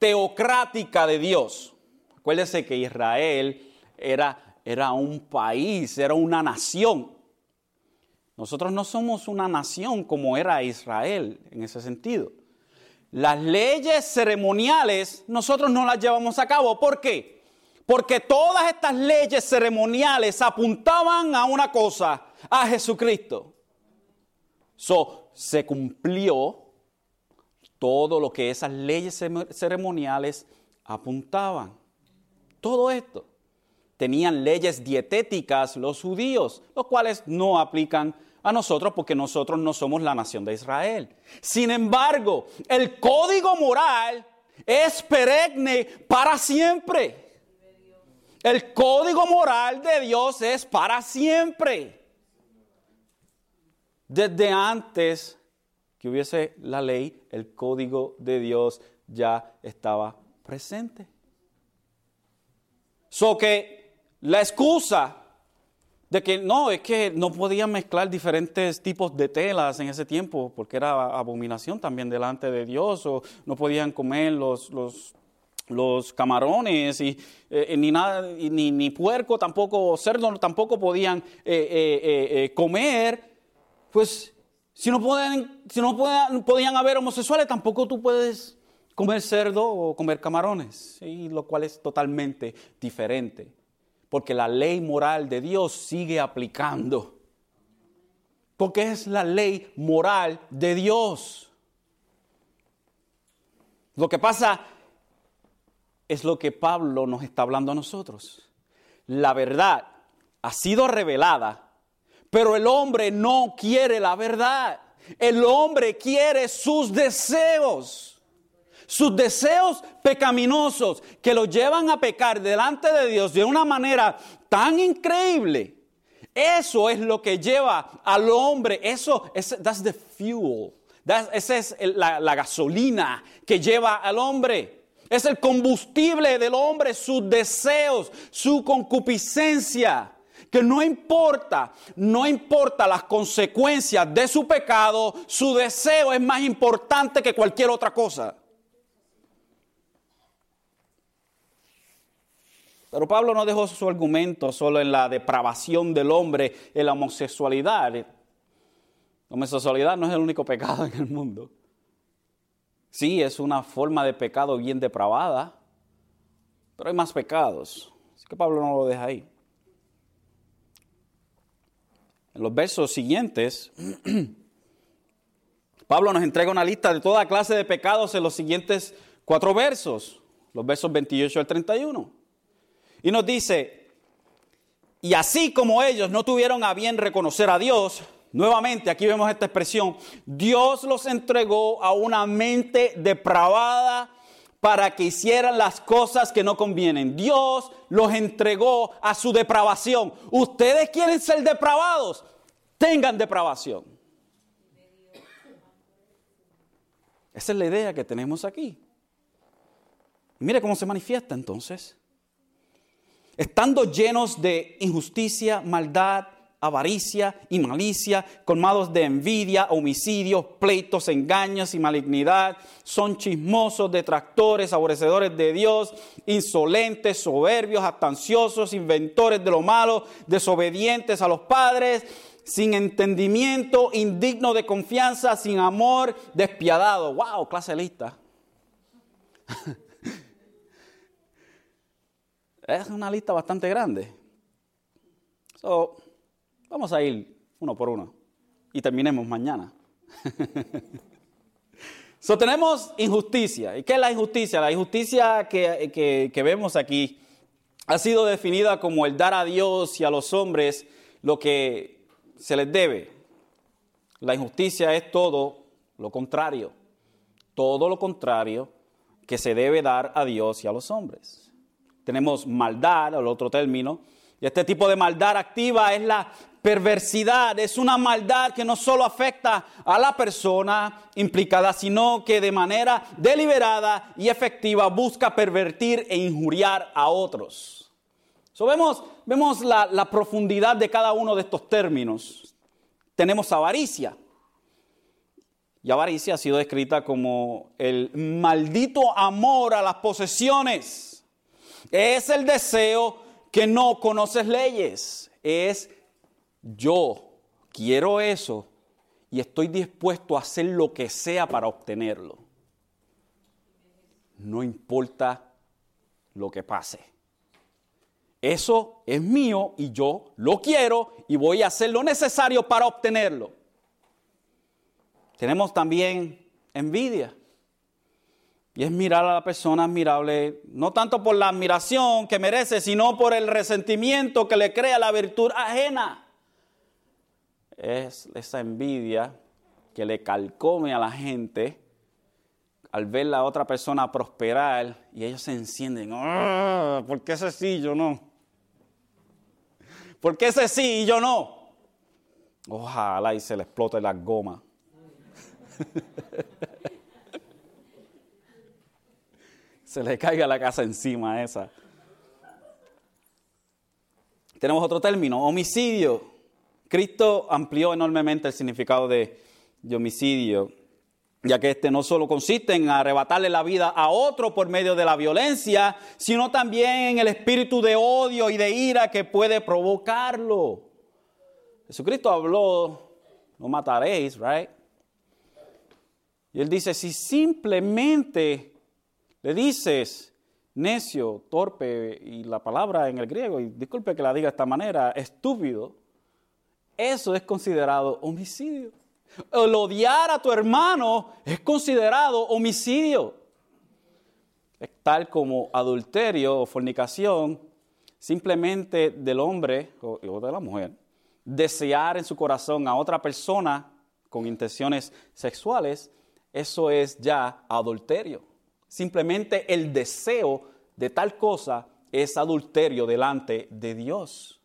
teocrática de Dios, acuérdese que Israel era, era un país, era una nación. Nosotros no somos una nación como era Israel en ese sentido. Las leyes ceremoniales nosotros no las llevamos a cabo. ¿Por qué? Porque todas estas leyes ceremoniales apuntaban a una cosa, a Jesucristo. So, se cumplió todo lo que esas leyes ceremoniales apuntaban. Todo esto. Tenían leyes dietéticas los judíos, los cuales no aplican a nosotros porque nosotros no somos la nación de Israel. Sin embargo, el código moral es perenne para siempre. El código moral de Dios es para siempre. Desde antes que hubiese la ley, el código de Dios ya estaba presente. So que la excusa de que no, es que no podían mezclar diferentes tipos de telas en ese tiempo, porque era abominación también delante de Dios, o no podían comer los, los, camarones, y, eh, ni, nada, ni, ni, puerco tampoco, cerdo tampoco podían eh, eh, comer, pues si no, pueden, si no podían haber homosexuales, tampoco tú puedes comer cerdo o comer camarones, y lo cual es totalmente diferente porque la ley moral de Dios sigue aplicando. Porque es la ley moral de Dios. Lo que pasa es lo que Pablo nos está hablando a nosotros. La verdad ha sido revelada, pero el hombre no quiere la verdad. El hombre quiere sus deseos sus deseos pecaminosos que lo llevan a pecar delante de Dios de una manera tan increíble. Eso es lo que lleva al hombre, eso es that's the fuel. esa es la gasolina que lleva al hombre. Es el combustible del hombre, sus deseos, su concupiscencia que no importa, no importa las consecuencias de su pecado, su deseo es más importante que cualquier otra cosa. Pero Pablo no dejó su argumento solo en la depravación del hombre, en la homosexualidad. La homosexualidad no es el único pecado en el mundo. Sí, es una forma de pecado bien depravada, pero hay más pecados. Así que Pablo no lo deja ahí. En los versos siguientes, Pablo nos entrega una lista de toda clase de pecados en los siguientes cuatro versos, los versos 28 al 31. Y nos dice, y así como ellos no tuvieron a bien reconocer a Dios, nuevamente aquí vemos esta expresión, Dios los entregó a una mente depravada para que hicieran las cosas que no convienen. Dios los entregó a su depravación. Ustedes quieren ser depravados, tengan depravación. Esa es la idea que tenemos aquí. Mire cómo se manifiesta entonces estando llenos de injusticia, maldad, avaricia y malicia, colmados de envidia, homicidios, pleitos, engaños y malignidad, son chismosos, detractores, aborrecedores de Dios, insolentes, soberbios, astanciosos, inventores de lo malo, desobedientes a los padres, sin entendimiento, indigno de confianza, sin amor, despiadado. ¡Wow! Clase lista. Es una lista bastante grande. So, vamos a ir uno por uno y terminemos mañana. So, tenemos injusticia. ¿Y qué es la injusticia? La injusticia que, que vemos aquí ha sido definida como el dar a Dios y a los hombres lo que se les debe. La injusticia es todo lo contrario, todo lo contrario que se debe dar a Dios y a los hombres. Tenemos maldad, el otro término, y este tipo de maldad activa es la perversidad, es una maldad que no solo afecta a la persona implicada, sino que de manera deliberada y efectiva busca pervertir e injuriar a otros. vemos, vemos la, la profundidad de cada uno de estos términos. Tenemos avaricia. Y avaricia ha sido descrita como el maldito amor a las posesiones. Es el deseo que no conoces leyes. Es yo quiero eso y estoy dispuesto a hacer lo que sea para obtenerlo. No importa lo que pase. Eso es mío y yo lo quiero y voy a hacer lo necesario para obtenerlo. Tenemos también envidia. Y es mirar a la persona admirable, no tanto por la admiración que merece, sino por el resentimiento que le crea la virtud ajena. Es esa envidia que le calcome a la gente al ver a la otra persona prosperar y ellos se encienden. Ah, ¿Por qué ese sí yo no? ¿Por qué ese sí y yo no? Ojalá y se le explote la goma. se le caiga la casa encima esa. Tenemos otro término, homicidio. Cristo amplió enormemente el significado de, homicidio, ya que este no solo consiste en arrebatarle la vida a otro por medio de la violencia, sino también en el espíritu de odio y de ira que puede provocarlo. Jesucristo habló, no mataréis, right? Y él dice, si simplemente le dices necio, torpe, y la palabra en el griego, y disculpe que la diga de esta manera, estúpido, eso es considerado homicidio. El odiar a tu hermano es considerado homicidio. Tal como adulterio o fornicación, simplemente del hombre o, o de la mujer, desear en su corazón a otra persona con intenciones sexuales, eso es ya adulterio. Simplemente el deseo de tal cosa es adulterio delante de Dios.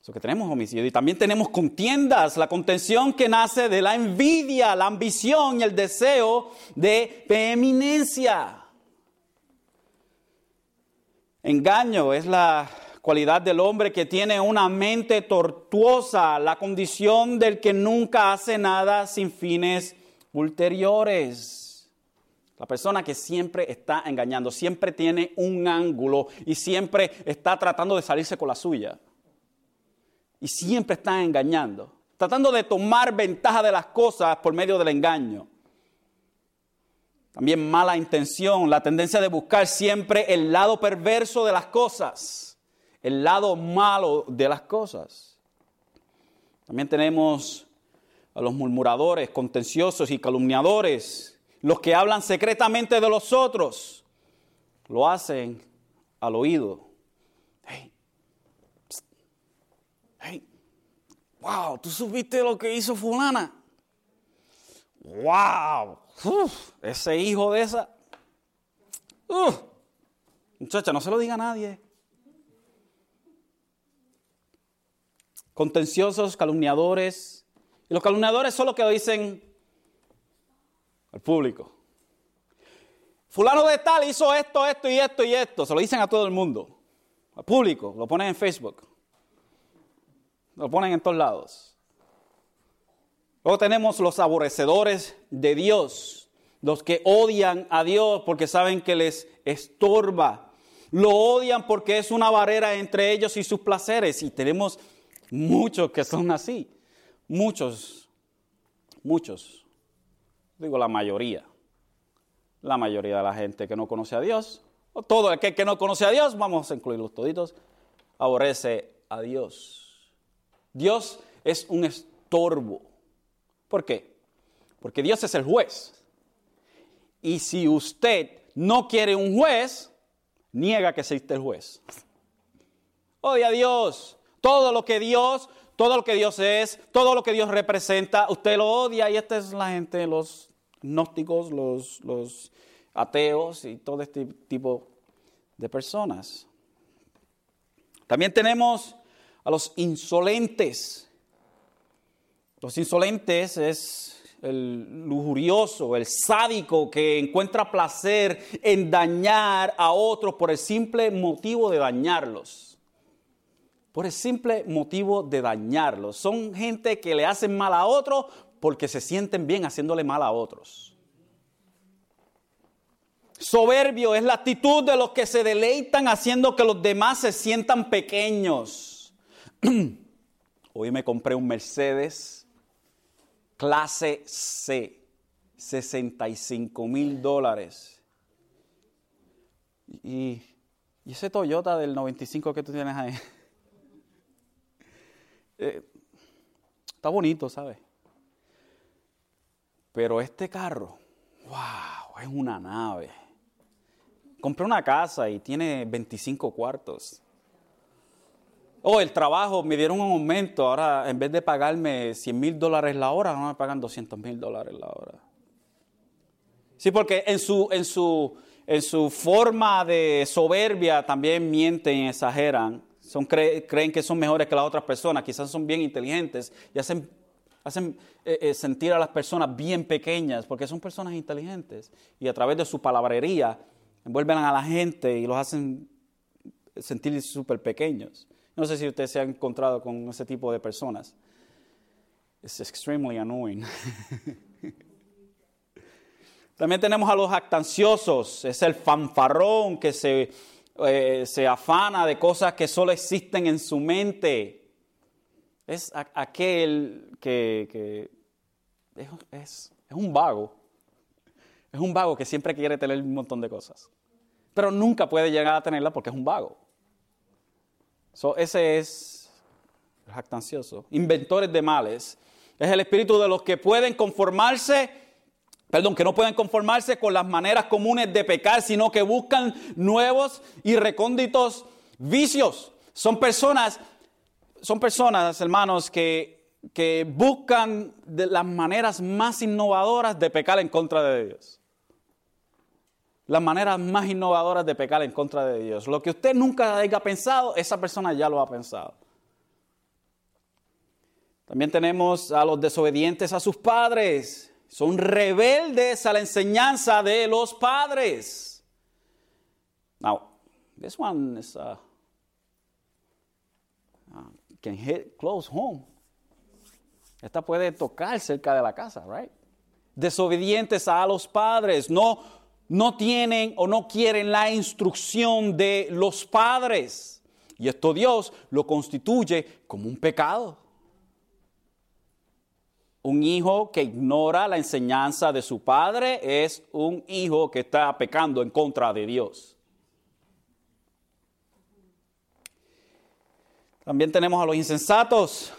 Eso que tenemos homicidio y también tenemos contiendas, la contención que nace de la envidia, la ambición y el deseo de preeminencia. Engaño es la cualidad del hombre que tiene una mente tortuosa, la condición del que nunca hace nada sin fines ulteriores. La persona que siempre está engañando, siempre tiene un ángulo y siempre está tratando de salirse con la suya. Y siempre está engañando, tratando de tomar ventaja de las cosas por medio del engaño. También mala intención, la tendencia de buscar siempre el lado perverso de las cosas, el lado malo de las cosas. También tenemos a los murmuradores, contenciosos y calumniadores, los que hablan secretamente de los otros lo hacen al oído. Hey, hey, wow, ¿tú supiste lo que hizo fulana? Wow, ese hijo de esa. muchacha, no se lo diga a nadie. Contenciosos, calumniadores. Y los calumniadores son los que dicen, al público. Fulano de tal hizo esto, esto y esto y esto. Se lo dicen a todo el mundo. Al público. Lo ponen en Facebook. Lo ponen en todos lados. Luego tenemos los aborrecedores de Dios. Los que odian a Dios porque saben que les estorba. Lo odian porque es una barrera entre ellos y sus placeres. Y tenemos muchos que son así. Muchos, muchos digo la mayoría, la mayoría de la gente que no conoce a Dios, o todo aquel que no conoce a Dios, vamos a incluirlos toditos, aborrece a Dios. Dios es un estorbo. ¿Por qué? porque Dios es el juez. Y si usted no quiere un juez, niega que existe el juez. Odia a Dios. Todo lo que Dios, todo lo que Dios es, todo lo que Dios representa, usted lo odia. Y esta es la gente, los gnósticos, los, los ateos y todo este tipo de personas. También tenemos a los insolentes. Los insolentes es el lujurioso, el sádico que encuentra placer en dañar a otros por el simple motivo de dañarlos. Por el simple motivo de dañarlos. Son gente que le hacen mal a otros porque se sienten bien haciéndole mal a otros. Soberbio es la actitud de los que se deleitan haciendo que los demás se sientan pequeños. Hoy me compré un Mercedes clase C, 65 mil dólares. Y, ese Toyota del 95 que tú tienes ahí, eh, está bonito, ¿sabes? Pero este carro, wow, es una nave. Compré una casa y tiene 25 cuartos. Oh, el trabajo, me dieron un aumento, ahora en vez de pagarme 100 mil dólares la hora, ahora me pagan 200 mil dólares la hora. Sí, porque en su, en, su, en su forma de soberbia también mienten y exageran. Son, creen que son mejores que las otras personas, quizás son bien inteligentes y hacen, hacen eh, eh, sentir a las personas bien pequeñas, porque son personas inteligentes. Y a través de su palabrería envuelven a la gente y los hacen sentir súper pequeños. No sé si usted se ha encontrado con ese tipo de personas. Es extremely annoying. También tenemos a los actanciosos, es el fanfarrón que se, eh, se afana de cosas que solo existen en su mente. Es aquel que, es, es, un vago. Es un vago que siempre quiere tener un montón de cosas. Pero nunca puede llegar a tenerla porque es un vago ese es el jactancioso. Inventores de males. Es el espíritu de los que pueden conformarse, perdón, que no pueden conformarse con las maneras comunes de pecar, sino que buscan nuevos y recónditos vicios. Son personas, son personas, hermanos, que, que buscan las maneras más innovadoras de pecar en contra de Dios las maneras más innovadoras de pecar en contra de Dios. Lo que usted nunca haya pensado, esa persona ya lo ha pensado. También tenemos a los desobedientes a sus padres. Son rebeldes a la enseñanza de los padres. Now, this one is uh, uh, can close home. Esta puede tocar cerca de la casa, right? Desobedientes a los padres, no no tienen o no quieren la instrucción de los padres. Y esto Dios lo constituye como un pecado. Un hijo que ignora la enseñanza de su padre es un hijo que está pecando en contra de Dios. También tenemos a los insensatos,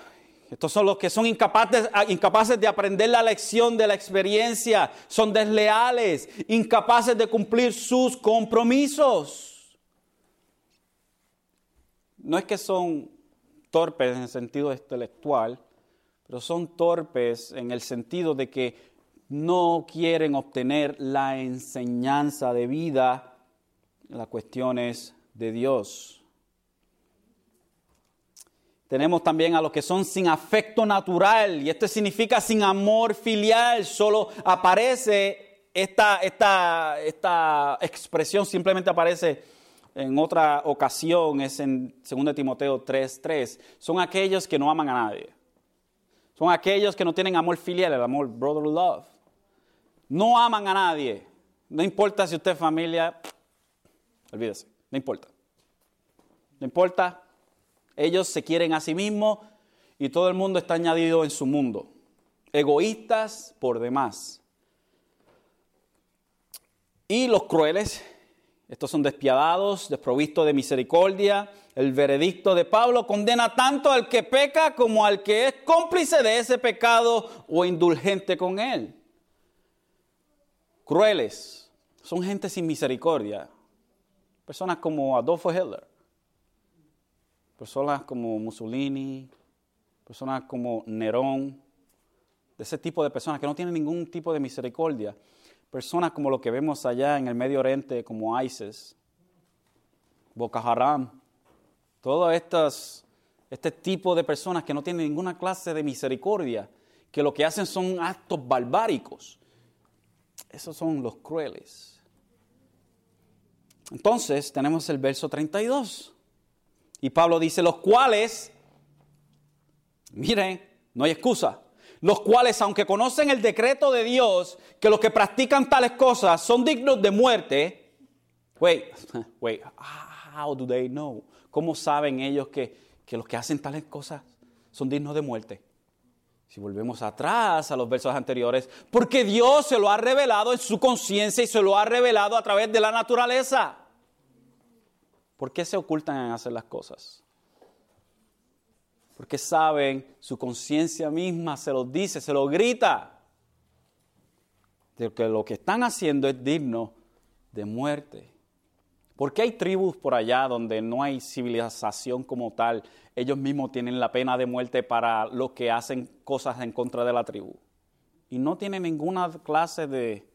estos son los que son incapaces, ah, incapaces de aprender la lección de la experiencia, son desleales, incapaces de cumplir sus compromisos. No es que son torpes en el sentido intelectual, pero son torpes en el sentido de que no quieren obtener la enseñanza de vida las cuestiones de Dios. Tenemos también a los que son sin afecto natural, y esto significa sin amor filial, solo aparece esta, esta, esta expresión, simplemente aparece en otra ocasión, es en 2 Timoteo 3:3. Son aquellos que no aman a nadie. Son aquellos que no tienen amor filial, el amor brother love. No aman a nadie. No importa si usted es familia, olvídese, no importa. No importa ellos se quieren a sí mismos y todo el mundo está añadido en su mundo. Egoístas por demás. Y los crueles, estos son despiadados, desprovistos de misericordia. El veredicto de Pablo condena tanto al que peca como al que es cómplice de ese pecado o indulgente con él. crueles, son gente sin misericordia. Personas como Adolfo Hitler, personas como Mussolini, personas como Nerón, de ese tipo de personas que no tienen ningún tipo de misericordia. Personas como lo que vemos allá en el Medio Oriente, como ISIS, Boko Haram, todo estas, este tipo de personas que no tienen ninguna clase de misericordia, que lo que hacen son actos barbáricos. Esos son los crueles. Entonces tenemos el verso 32. Y Pablo dice, los cuales, miren, no hay excusa, los cuales, aunque conocen el decreto de Dios, que los que practican tales cosas son dignos de muerte, wait, wait, how do they know? ¿Cómo saben ellos que, que los que hacen tales cosas son dignos de muerte? Si volvemos atrás a los versos anteriores, porque Dios se lo ha revelado en su conciencia y se lo ha revelado a través de la naturaleza. ¿Por qué se ocultan en hacer las cosas? Porque saben, su conciencia misma se lo dice, se lo grita, de que lo que están haciendo es digno de muerte. Porque hay tribus por allá donde no hay civilización como tal. Ellos mismos tienen la pena de muerte para los que hacen cosas en contra de la tribu. Y no tienen ninguna clase de,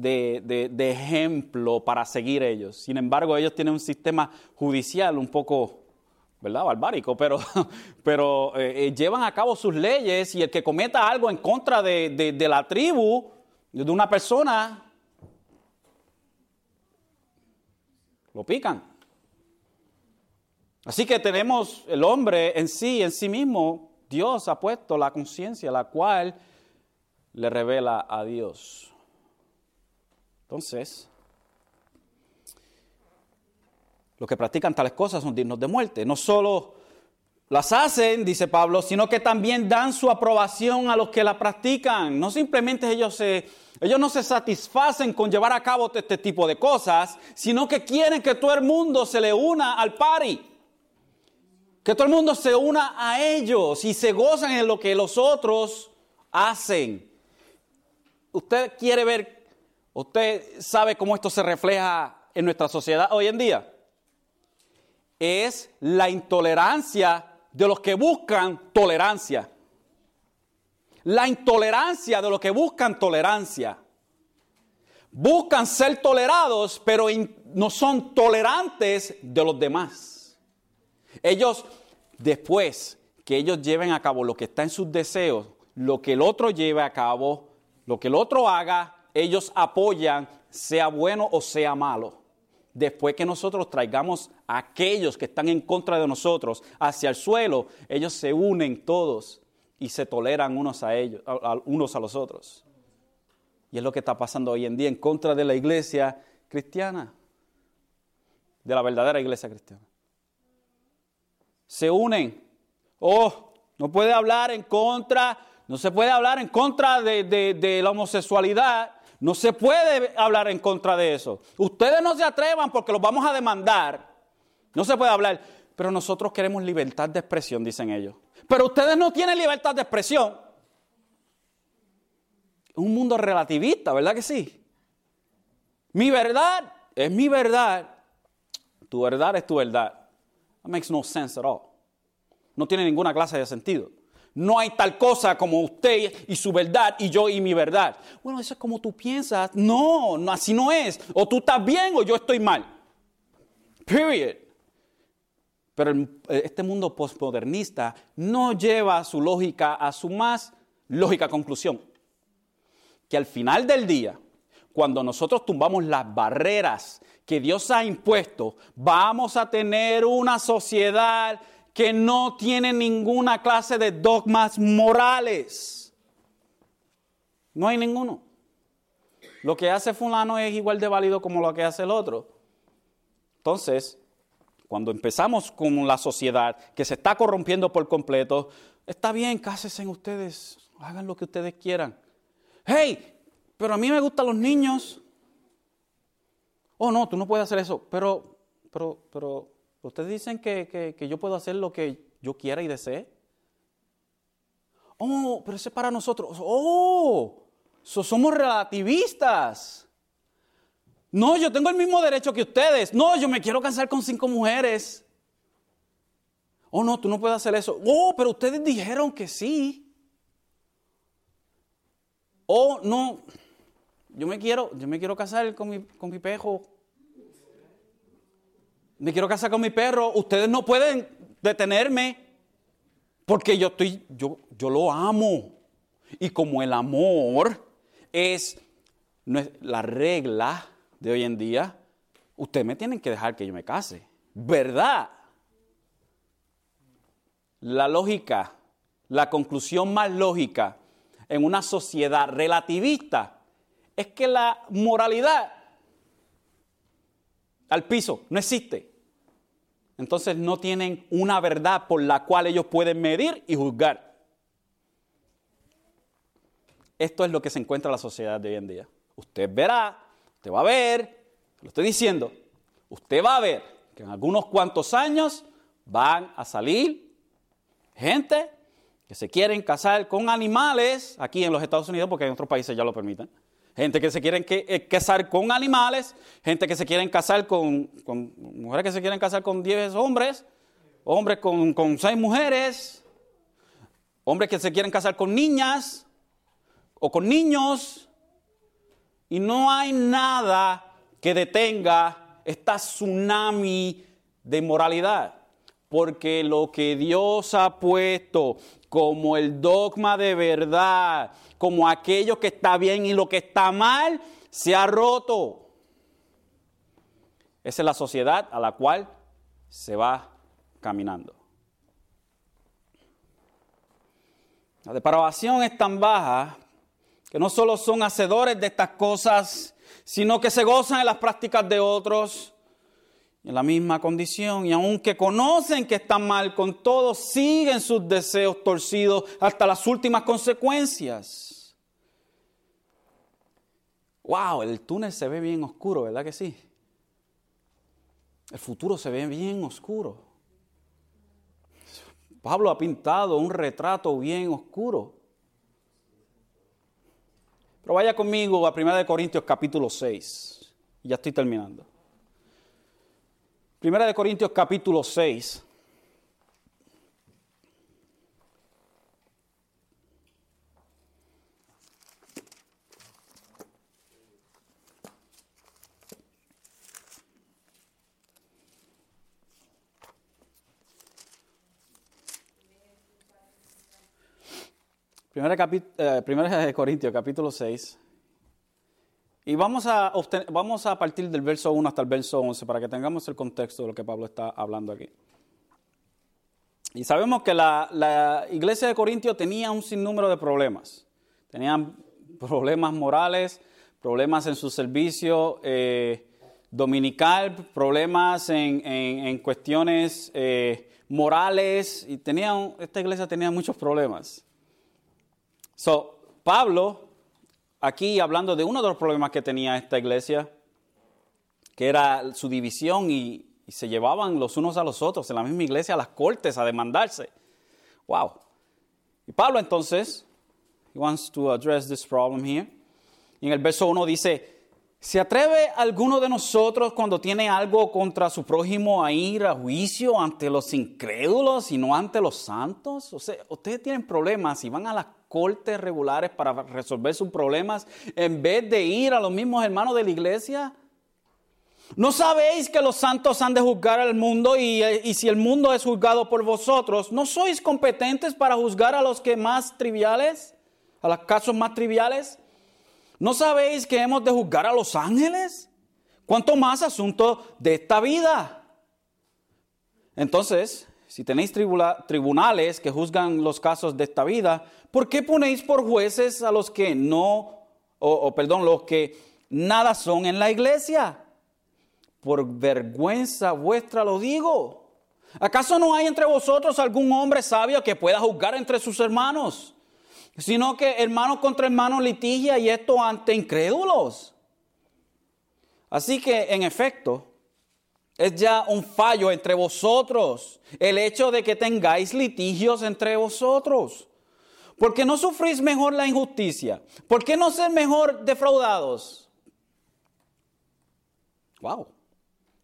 de, ejemplo para seguir ellos. Sin embargo, ellos tienen un sistema judicial un poco, ¿verdad? Barbárico, pero, pero eh, eh, llevan a cabo sus leyes y el que cometa algo en contra de, de la tribu, de una persona, lo pican. Así que tenemos el hombre en sí, en sí mismo, Dios ha puesto la conciencia, la cual le revela a Dios. Entonces, los que practican tales cosas son dignos de muerte. No solo las hacen, dice Pablo, sino que también dan su aprobación a los que la practican. No simplemente ellos, se, ellos no se satisfacen con llevar a cabo este tipo de cosas, sino que quieren que todo el mundo se le una al pari. Que todo el mundo se una a ellos y se gozan en lo que los otros hacen. Usted quiere ver Usted sabe cómo esto se refleja en nuestra sociedad hoy en día. Es la intolerancia de los que buscan tolerancia. La intolerancia de los que buscan tolerancia. Buscan ser tolerados, pero no son tolerantes de los demás. Ellos, después que ellos lleven a cabo lo que está en sus deseos, lo que el otro lleve a cabo, lo que el otro haga, ellos apoyan, sea bueno o sea malo. Después que nosotros traigamos a aquellos que están en contra de nosotros hacia el suelo, ellos se unen todos y se toleran unos a ellos, unos a los otros. Y es lo que está pasando hoy en día en contra de la iglesia cristiana, de la verdadera iglesia cristiana. Se unen. Oh, no puede hablar en contra, no se puede hablar en contra de, de la homosexualidad, no se puede hablar en contra de eso. Ustedes no se atrevan porque los vamos a demandar. No se puede hablar. Pero nosotros queremos libertad de expresión, dicen ellos. Pero ustedes no tienen libertad de expresión. Un mundo relativista, ¿verdad que sí? Mi verdad es mi verdad. Tu verdad es tu verdad. That makes no sense at all. No tiene ninguna clase de sentido. No hay tal cosa como usted y su verdad y yo y mi verdad. Bueno, eso es como tú piensas. No, no, así no es. O tú estás bien o yo estoy mal. Period. Pero este mundo postmodernista no lleva su lógica a su más lógica conclusión. Que al final del día, cuando nosotros tumbamos las barreras que Dios ha impuesto, vamos a tener una sociedad que no tiene ninguna clase de dogmas morales. No hay ninguno. Lo que hace fulano es igual de válido como lo que hace el otro. Entonces, cuando empezamos con la sociedad que se está corrompiendo por completo, está bien, cásense en ustedes, hagan lo que ustedes quieran. Hey, pero a mí me gustan los niños. Oh, no, tú no puedes hacer eso. Pero, pero, pero, Ustedes dicen que, yo puedo hacer lo que yo quiera y desee. Oh, pero eso es para nosotros. Oh, somos relativistas. No, yo tengo el mismo derecho que ustedes. No, yo me quiero casar con cinco mujeres. Oh, no, tú no puedes hacer eso. Oh, pero ustedes dijeron que sí. Oh, no, yo me quiero, yo me quiero casar con mi, con mi pejo. Me quiero casar con mi perro. Ustedes no pueden detenerme porque yo estoy, yo, yo lo amo. Y como el amor es, es la regla de hoy en día, ustedes me tienen que dejar que yo me case. ¿Verdad? La lógica, la conclusión más lógica en una sociedad relativista es que la moralidad al piso no existe. Entonces no tienen una verdad por la cual ellos pueden medir y juzgar. Esto es lo que se encuentra en la sociedad de hoy en día. Usted verá, usted va a ver, lo estoy diciendo, usted va a ver que en algunos cuantos años van a salir gente que se quieren casar con animales, aquí en los Estados Unidos, porque en otros países ya lo permiten, gente que se quieren eh, casar con animales, gente que se quieren casar con, mujeres que se quieren casar con 10 hombres, hombres con, con 6 mujeres, hombres que se quieren casar con niñas o con niños, y no hay nada que detenga esta tsunami de moralidad porque lo que Dios ha puesto como el dogma de verdad, como aquello que está bien y lo que está mal, se ha roto. Esa es la sociedad a la cual se va caminando. La depravación es tan baja que no solo son hacedores de estas cosas, sino que se gozan en las prácticas de otros en la misma condición y aunque conocen que están mal con todo, siguen sus deseos torcidos hasta las últimas consecuencias. Wow, el túnel se ve bien oscuro, ¿verdad que sí? El futuro se ve bien oscuro. Pablo ha pintado un retrato bien oscuro. Pero vaya conmigo a 1 Corintios capítulo 6. Ya estoy terminando. Primera de Corintios capítulo 6. Primera, eh, primera de Corintios capítulo 6. Y vamos a, vamos a partir del verso 1 hasta el verso 11 para que tengamos el contexto de lo que Pablo está hablando aquí. Y sabemos que la, iglesia de Corintio tenía un sinnúmero de problemas. Tenían problemas morales, problemas en su servicio eh, dominical, problemas en, cuestiones eh, morales. Y tenían, esta iglesia tenía muchos problemas. So, Pablo aquí hablando de uno de los problemas que tenía esta iglesia, que era su división y, se llevaban los unos a los otros en la misma iglesia a las cortes a demandarse. Wow. Y Pablo entonces, he wants to address this problem here. Y en el verso 1 dice, ¿se atreve alguno de nosotros cuando tiene algo contra su prójimo a ir a juicio ante los incrédulos y no ante los santos? O sea, ustedes tienen problemas y van a las cortes regulares para resolver sus problemas en vez de ir a los mismos hermanos de la iglesia? ¿No sabéis que los santos han de juzgar al mundo y, y, si el mundo es juzgado por vosotros, ¿no sois competentes para juzgar a los que más triviales, a los casos más triviales? ¿No sabéis que hemos de juzgar a los ángeles? ¿Cuánto más asunto de esta vida? Entonces, si tenéis tribunales que juzgan los casos de esta vida, ¿por qué ponéis por jueces a los que no, o, perdón, los que nada son en la iglesia? Por vergüenza vuestra lo digo. ¿Acaso no hay entre vosotros algún hombre sabio que pueda juzgar entre sus hermanos? Sino que hermano contra hermano litigia y esto ante incrédulos. Así que, en efecto, es ya un fallo entre vosotros el hecho de que tengáis litigios entre vosotros. ¿Por qué no sufrís mejor la injusticia? ¿Por qué no ser mejor defraudados? Wow.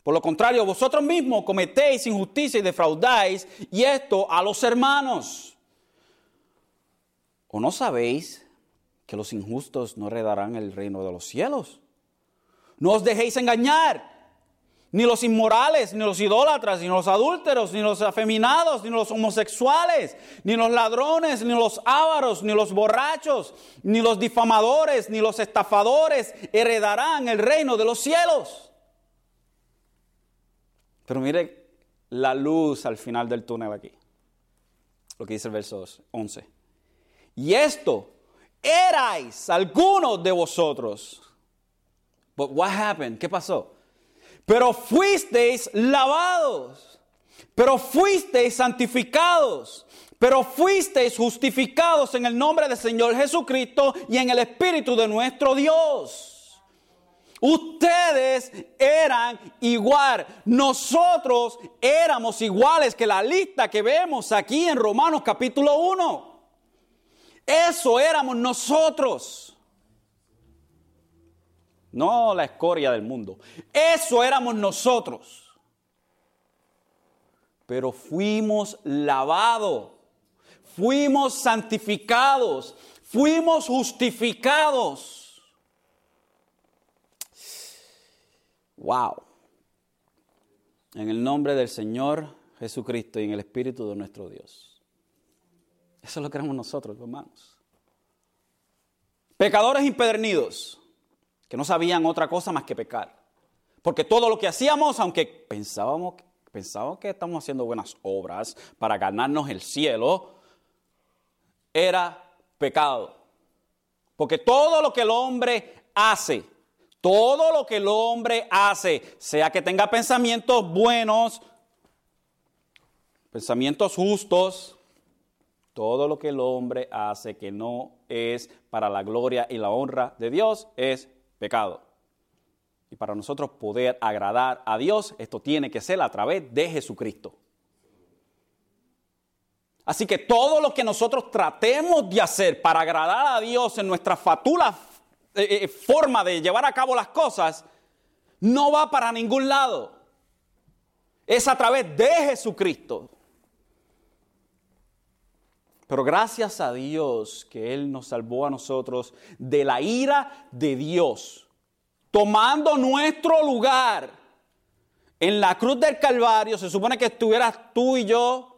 Por lo contrario, vosotros mismos cometéis injusticia y defraudáis, y esto a los hermanos. ¿O no sabéis que los injustos no heredarán el reino de los cielos? No os dejéis engañar ni los inmorales, ni los idólatras, ni los adúlteros, ni los afeminados, ni los homosexuales, ni los ladrones, ni los ávaros, ni los borrachos, ni los difamadores, ni los estafadores heredarán el reino de los cielos. Pero mire la luz al final del túnel aquí. Lo que dice el verso 11. Y esto erais algunos de vosotros. But what happened? ¿Qué pasó? Pero fuisteis lavados, pero fuisteis santificados, pero fuisteis justificados en el nombre del Señor Jesucristo y en el Espíritu de nuestro Dios. Ustedes eran igual, nosotros éramos iguales que la lista que vemos aquí en Romanos capítulo 1. Eso éramos nosotros no la escoria del mundo. Eso éramos nosotros. Pero fuimos lavados, fuimos santificados, fuimos justificados. Wow. En el nombre del Señor Jesucristo y en el Espíritu de nuestro Dios. Eso es lo que éramos nosotros, hermanos. Pecadores impedernidos que no sabían otra cosa más que pecar. Porque todo lo que hacíamos, aunque pensábamos, que estamos haciendo buenas obras para ganarnos el cielo, era pecado. Porque todo lo que el hombre hace, todo lo que el hombre hace, sea que tenga pensamientos buenos, pensamientos justos, todo lo que el hombre hace que no es para la gloria y la honra de Dios es pecado. Y para nosotros poder agradar a Dios, esto tiene que ser a través de Jesucristo. Así que todo lo que nosotros tratemos de hacer para agradar a Dios en nuestra fatula eh, eh, forma de llevar a cabo las cosas, no va para ningún lado. Es a través de Jesucristo. Pero gracias a Dios que Él nos salvó a nosotros de la ira de Dios, tomando nuestro lugar en la cruz del Calvario. Se supone que estuvieras tú y yo,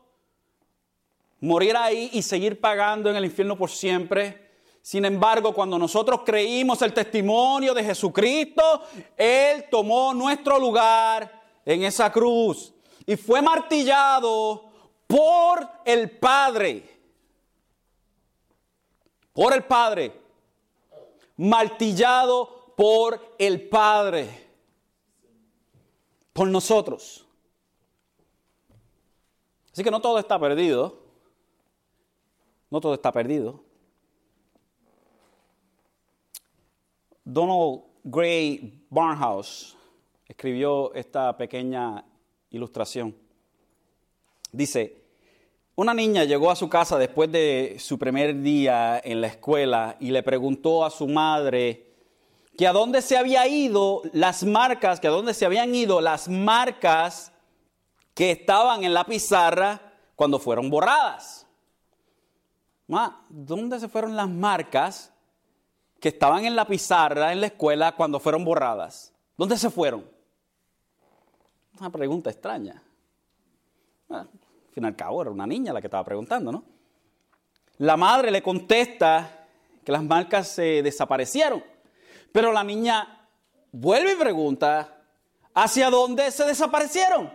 morir ahí y seguir pagando en el infierno por siempre. Sin embargo, cuando nosotros creímos el testimonio de Jesucristo, Él tomó nuestro lugar en esa cruz y fue martillado por el Padre por el Padre, martillado por el Padre, por nosotros. Así que no todo está perdido, no todo está perdido. Donald Gray Barnhouse escribió esta pequeña ilustración. Dice, una niña llegó a su casa después de su primer día en la escuela y le preguntó a su madre que a dónde se había ido las marcas, que a dónde se habían ido las marcas que estaban en la pizarra cuando fueron borradas. ¿dónde se fueron las marcas que estaban en la pizarra en la escuela cuando fueron borradas? ¿Dónde se fueron? Una pregunta extraña fin y al cabo era una niña la que estaba preguntando, ¿no? La madre le contesta que las marcas se desaparecieron, pero la niña vuelve y pregunta, ¿hacia dónde se desaparecieron?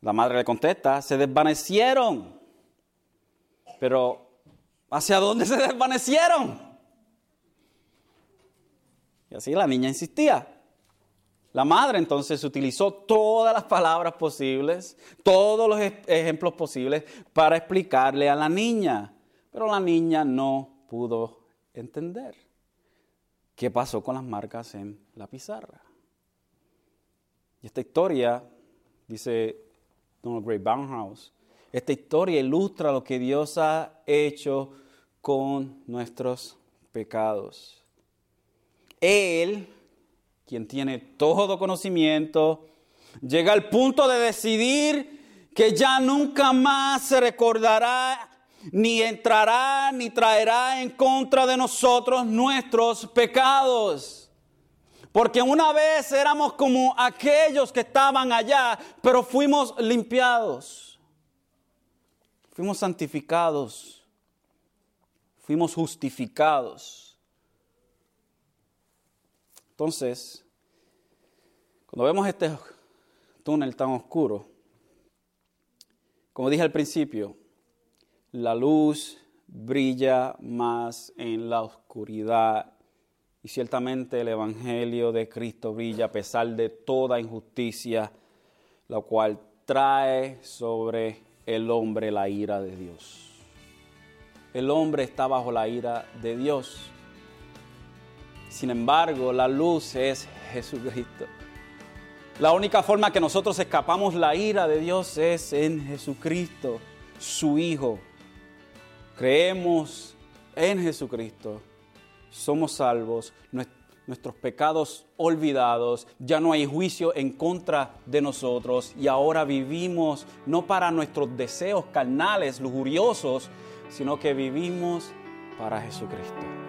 La madre le contesta, se desvanecieron. Pero, ¿hacia dónde se desvanecieron? Y así la niña insistía. La madre entonces utilizó todas las palabras posibles, todos los ejemplos posibles para explicarle a la niña, pero la niña no pudo entender qué pasó con las marcas en la pizarra. Y esta historia, dice Donald Gray Barnhouse, Esta historia ilustra lo que Dios ha hecho con nuestros pecados. Él, quien tiene todo conocimiento, llega al punto de decidir que ya nunca más se recordará, ni entrará, ni traerá en contra de nosotros nuestros pecados. Porque una vez éramos como aquellos que estaban allá, pero fuimos limpiados, fuimos santificados, fuimos justificados. Entonces, cuando vemos este túnel tan oscuro, como dije al principio, la luz brilla más en la oscuridad y ciertamente el Evangelio de Cristo brilla a pesar de toda injusticia, la cual trae sobre el hombre la ira de Dios. El hombre está bajo la ira de Dios. Sin embargo, la luz es Jesucristo. La única forma que nosotros escapamos la ira de Dios es en Jesucristo, su Hijo. Creemos en Jesucristo, somos salvos, nuestros pecados olvidados, ya no hay juicio en contra de nosotros y ahora vivimos no para nuestros deseos carnales, lujuriosos, sino que vivimos para Jesucristo.